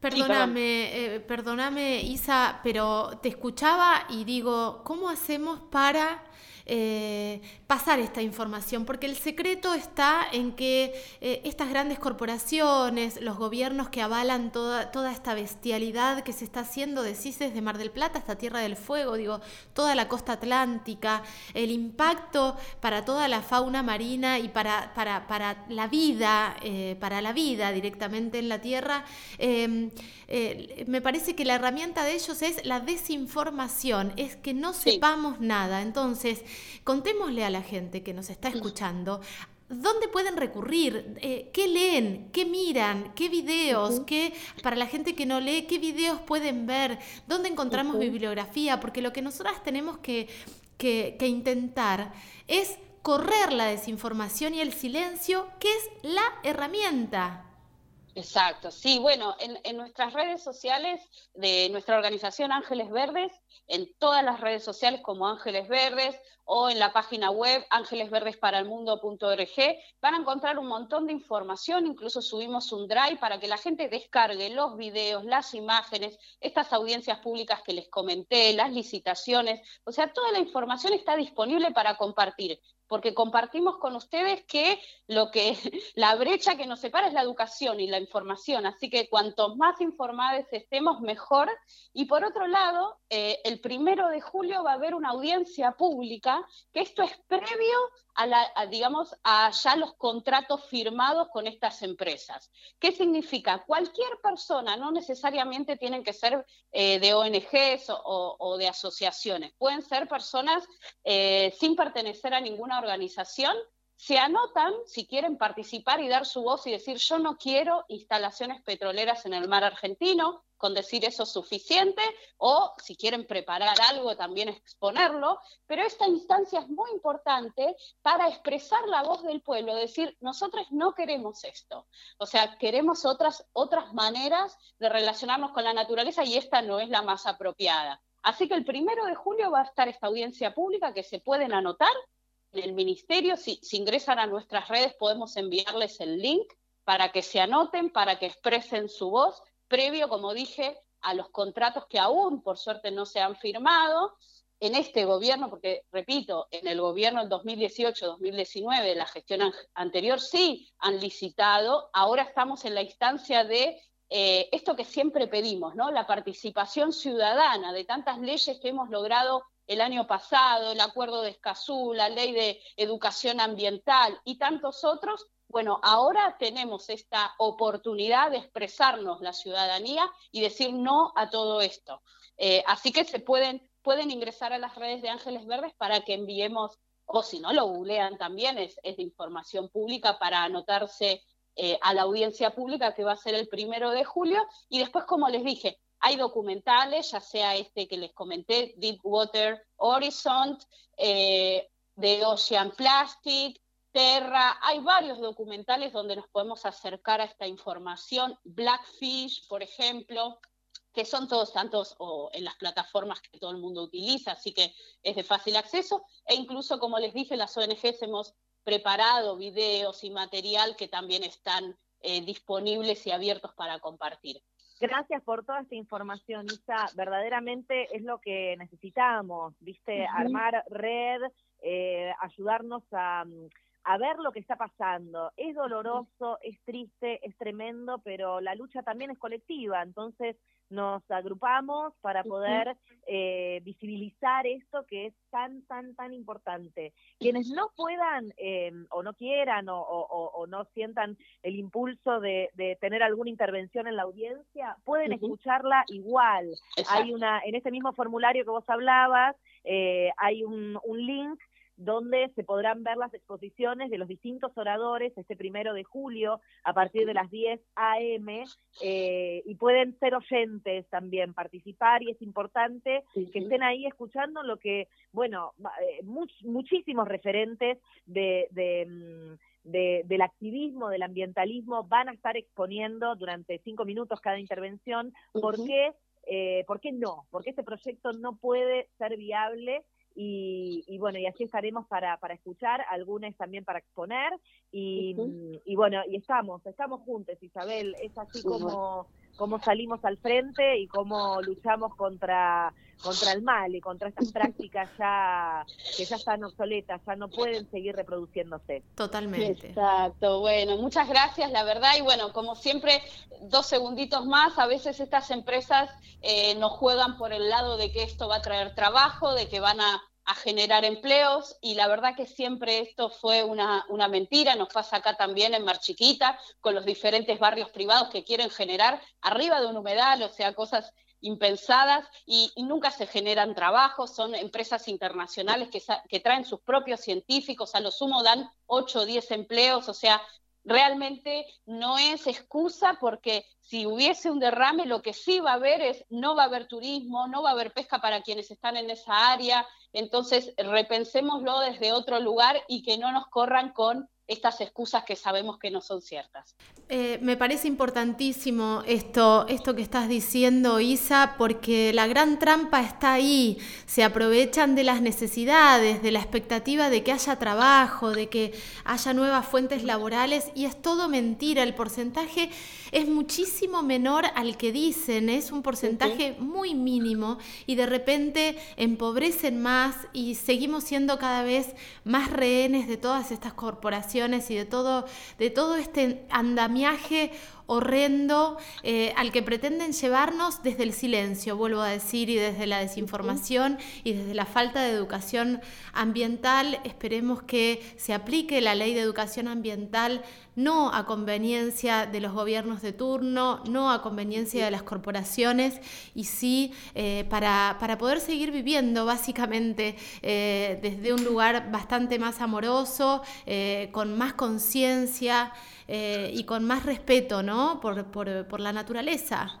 Perdóname, eh, perdóname Isa, pero te escuchaba y digo, ¿cómo hacemos para eh, pasar esta información, porque el secreto está en que eh, estas grandes corporaciones, los gobiernos que avalan toda, toda esta bestialidad que se está haciendo, decís desde Mar del Plata hasta Tierra del Fuego, digo, toda la costa atlántica, el impacto para toda la fauna marina y para, para, para la vida, eh, para la vida directamente en la Tierra, em, me parece que la herramienta de ellos es la desinformación, es que no sepamos nada. Entonces, Contémosle a la gente que nos está escuchando ¿Dónde pueden recurrir? Eh, ¿Qué leen? ¿Qué miran? ¿Qué videos? ¿Qué, para la gente que no lee, qué videos pueden ver? ¿Dónde encontramos bibliografía? Porque lo que nosotras tenemos que, que, intentar es correr la desinformación y el silencio, que es la herramienta. Exacto, sí, bueno, en, nuestras redes sociales de nuestra organización Ángeles Verdes en todas las redes sociales como Ángeles Verdes o en la página web ángelesverdesparalmundo.org. Van a encontrar un montón de información, incluso subimos un drive para que la gente descargue los videos, las imágenes, estas audiencias públicas que les comenté, las licitaciones, o sea, toda la información está disponible para compartir porque compartimos con ustedes que lo que [LAUGHS] la brecha que nos separa es la educación y la información, así que cuanto más informados estemos mejor. Y por otro lado, eh, el primero de julio va a haber una audiencia pública, que esto es previo a, la, digamos, a ya los contratos firmados con estas empresas. ¿Qué significa? Cualquier persona, no necesariamente tienen que ser eh, de ONGs o, de asociaciones, pueden ser personas eh, sin pertenecer a ninguna organización se anotan si quieren participar y dar su voz y decir yo no quiero instalaciones petroleras en el mar argentino, con decir eso es suficiente, o si quieren preparar algo también exponerlo, pero esta instancia es muy importante para expresar la voz del pueblo, decir nosotros no queremos esto, o sea, queremos otras, otras maneras de relacionarnos con la naturaleza y esta no es la más apropiada. Así que el primero de julio va a estar esta audiencia pública que se pueden anotar el ministerio, si, ingresan a nuestras redes podemos enviarles el link para que se anoten, para que expresen su voz, previo, como dije, a los contratos que aún, por suerte, no se han firmado en este gobierno, porque, repito, en el gobierno del 2018-2019, la gestión anterior sí han licitado, ahora estamos en la instancia de eh, esto que siempre pedimos, ¿no? La participación ciudadana de tantas leyes que hemos logrado el año pasado, el acuerdo de Escazú, la ley de educación ambiental y tantos otros, bueno, ahora tenemos esta oportunidad de expresarnos la ciudadanía y decir no a todo esto. Eh, así que se pueden, pueden ingresar a las redes de Ángeles Verdes para que enviemos o si no lo googlean también, es, de información pública para anotarse eh, a la audiencia pública que va a ser el primero de julio. Y después, como les dije, hay documentales, ya sea este que les comenté, Deepwater Horizon, eh, de Ocean Plastic, Terra, hay varios documentales donde nos podemos acercar a esta información, Blackfish, por ejemplo, que son todos tantos o en las plataformas que todo el mundo utiliza, así que es de fácil acceso, e incluso, como les dije, las ONGs hemos preparado videos y material que también están eh, disponibles y abiertos para compartir. Gracias por toda esta información, Isa. Verdaderamente es lo que necesitamos, ¿viste? Armar red, eh, ayudarnos a, a ver lo que está pasando. Es doloroso, es triste, es tremendo, pero la lucha también es colectiva, entonces nos agrupamos para poder eh, visibilizar esto que es tan, tan, tan importante. Quienes no puedan em, o no quieran o, no sientan el impulso de, tener alguna intervención en la audiencia, pueden escucharla igual. Hay una, en ese mismo formulario que vos hablabas, eh, hay un, un link donde se podrán ver las exposiciones de los distintos oradores este primero de julio a partir de las 10 a.m. Eh, y pueden ser oyentes también, participar y es importante que estén ahí escuchando lo que, bueno, eh, muchísimos referentes de, mm, de del activismo, del ambientalismo, van a estar exponiendo durante cinco minutos cada intervención. Por qué, eh, por qué no, porque este proyecto no puede ser viable y, bueno, y así estaremos para, para escuchar, algunos también para exponer, y, y bueno, y estamos, estamos juntos, Isabel, es así como, como salimos al frente y cómo luchamos contra, contra el mal y contra estas [LAUGHS] prácticas ya que ya están obsoletas, ya no pueden seguir reproduciéndose. Totalmente. Exacto, bueno, muchas gracias, la verdad, y bueno, como siempre, dos segunditos más, a veces estas empresas eh, nos juegan por el lado de que esto va a traer trabajo, de que van a a generar empleos y la verdad que siempre esto fue una, una, mentira, nos pasa acá también en Mar Chiquita, con los diferentes barrios privados que quieren generar arriba de un humedal, o sea, cosas impensadas y, nunca se generan trabajos, son empresas internacionales que, que traen sus propios científicos, a lo sumo dan 8 o 10 empleos, o sea, realmente no es excusa porque si hubiese un derrame, lo que sí va a haber es, no va a haber turismo, no va a haber pesca para quienes están en esa área, entonces repensémoslo desde otro lugar y que no nos corran con estas excusas que sabemos que no son ciertas. Eh, me parece importantísimo esto, esto que estás diciendo, Isa, porque la gran trampa está ahí. Se aprovechan de las necesidades, de la expectativa de que haya trabajo, de que haya nuevas fuentes laborales, y es todo mentira. El porcentaje es muchísimo menor al que dicen, es un porcentaje muy mínimo, y de repente empobrecen más y seguimos siendo cada vez más rehenes de todas estas corporaciones y de todo, de todo este andamiaje horrendo eh, al que pretenden llevarnos desde el silencio, vuelvo a decir, y desde la desinformación y desde la falta de educación ambiental. Esperemos que se aplique la ley de educación ambiental no a conveniencia de los gobiernos de turno, no a conveniencia de las corporaciones, y sí eh, para, poder seguir viviendo básicamente eh, desde un lugar bastante más amoroso, con más conciencia. Eh, y con más respeto, ¿no? Por, por, por, la naturaleza.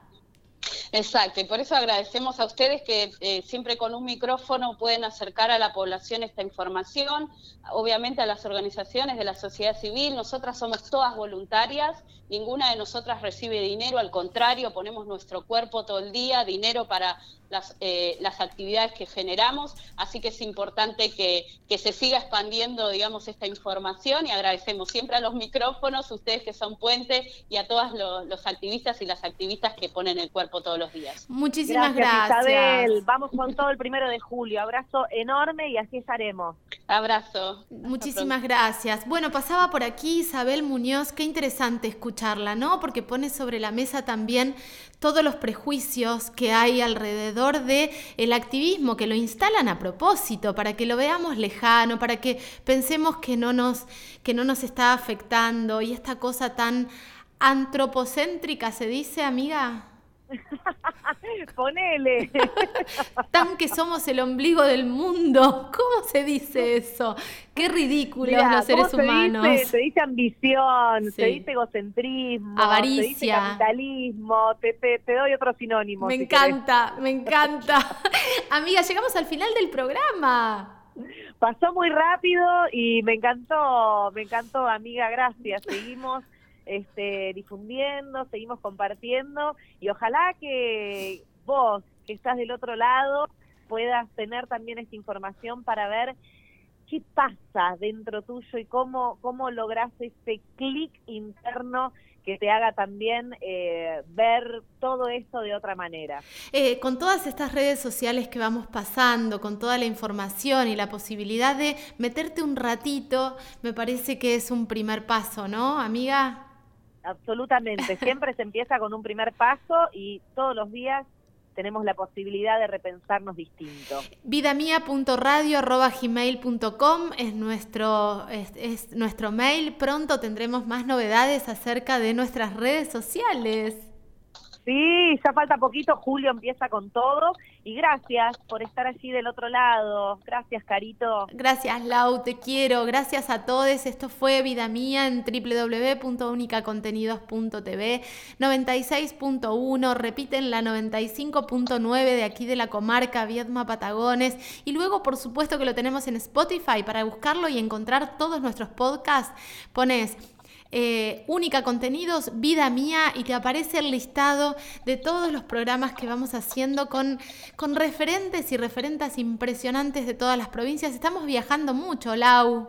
Exacto, y por eso agradecemos a ustedes que eh, siempre con un micrófono pueden acercar a la población esta información, obviamente a las organizaciones de la sociedad civil, nosotras somos todas voluntarias, ninguna de nosotras recibe dinero, al contrario, ponemos nuestro cuerpo todo el día, dinero para las, eh, las actividades que generamos, así que es importante que, que, se siga expandiendo, digamos, esta información y agradecemos siempre a los micrófonos, ustedes que son puentes y a todos los, activistas y las activistas que ponen el cuerpo todos los días. Muchísimas gracias, Isabel, vamos con todo el primero de julio, abrazo enorme y así estaremos. Abrazo. Muchísimas gracias. Bueno, pasaba por aquí Isabel Muñoz, qué interesante escucharla, ¿no? Porque pone sobre la mesa también todos los prejuicios que hay alrededor de el activismo, que lo instalan a propósito, para que lo veamos lejano, para que pensemos que no nos, que no nos está afectando y esta cosa tan antropocéntrica se dice, amiga. [LAUGHS] Ponele. Tan que somos el ombligo del mundo. ¿Cómo se dice eso? Qué ridículos los seres humanos. se dice ambición, se dice egocentrismo, avaricia, se dice capitalismo. Te, te, doy otro sinónimo. Me encanta, me encanta. [LAUGHS] Amiga, llegamos al final del programa. Pasó muy rápido y me encantó, me encantó, amiga, gracias. Seguimos este, difundiendo, seguimos compartiendo y ojalá que vos, que estás del otro lado, puedas tener también esta información para ver qué pasa dentro tuyo y cómo, cómo lográs ese clic interno que te haga también eh, ver todo esto de otra manera. Eh, con todas estas redes sociales que vamos pasando, con toda la información y la posibilidad de meterte un ratito, me parece que es un primer paso, ¿no, amiga? Absolutamente, siempre se empieza con un primer paso y todos los días tenemos la posibilidad de repensarnos distinto. vidamia.radio.gmail.com es nuestro, es, es nuestro mail. Pronto tendremos más novedades acerca de nuestras redes sociales. Sí, ya falta poquito, Julio empieza con todo y gracias por estar allí del otro lado. Gracias, Carito. Gracias, Lau, te quiero. Gracias a todos. Esto fue Vida Mía en www.unicacontenidos.tv 96.1, repiten la 95.9 de aquí de la comarca Viedma Patagones y luego por supuesto que lo tenemos en Spotify para buscarlo y encontrar todos nuestros podcasts. Pones eh, única Contenidos, Vida Mía, y te aparece el listado de todos los programas que vamos haciendo con, con referentes y referentas impresionantes de todas las provincias. Estamos viajando mucho, Lau.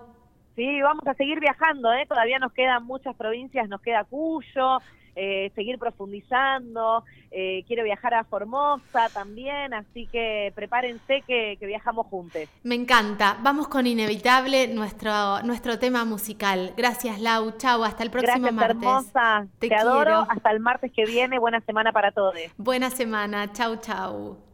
Sí, vamos a seguir viajando, ¿eh? todavía nos quedan muchas provincias, nos queda Cuyo, eh, seguir profundizando, eh, quiero viajar a Formosa también, así que prepárense que, viajamos juntos. Me encanta, vamos con Inevitable, nuestro, nuestro tema musical. Gracias Lau, chau, hasta el próximo Gracias, hermosa, te, adoro, hasta el martes que viene, buena semana para todos. Buena semana, chau, chau.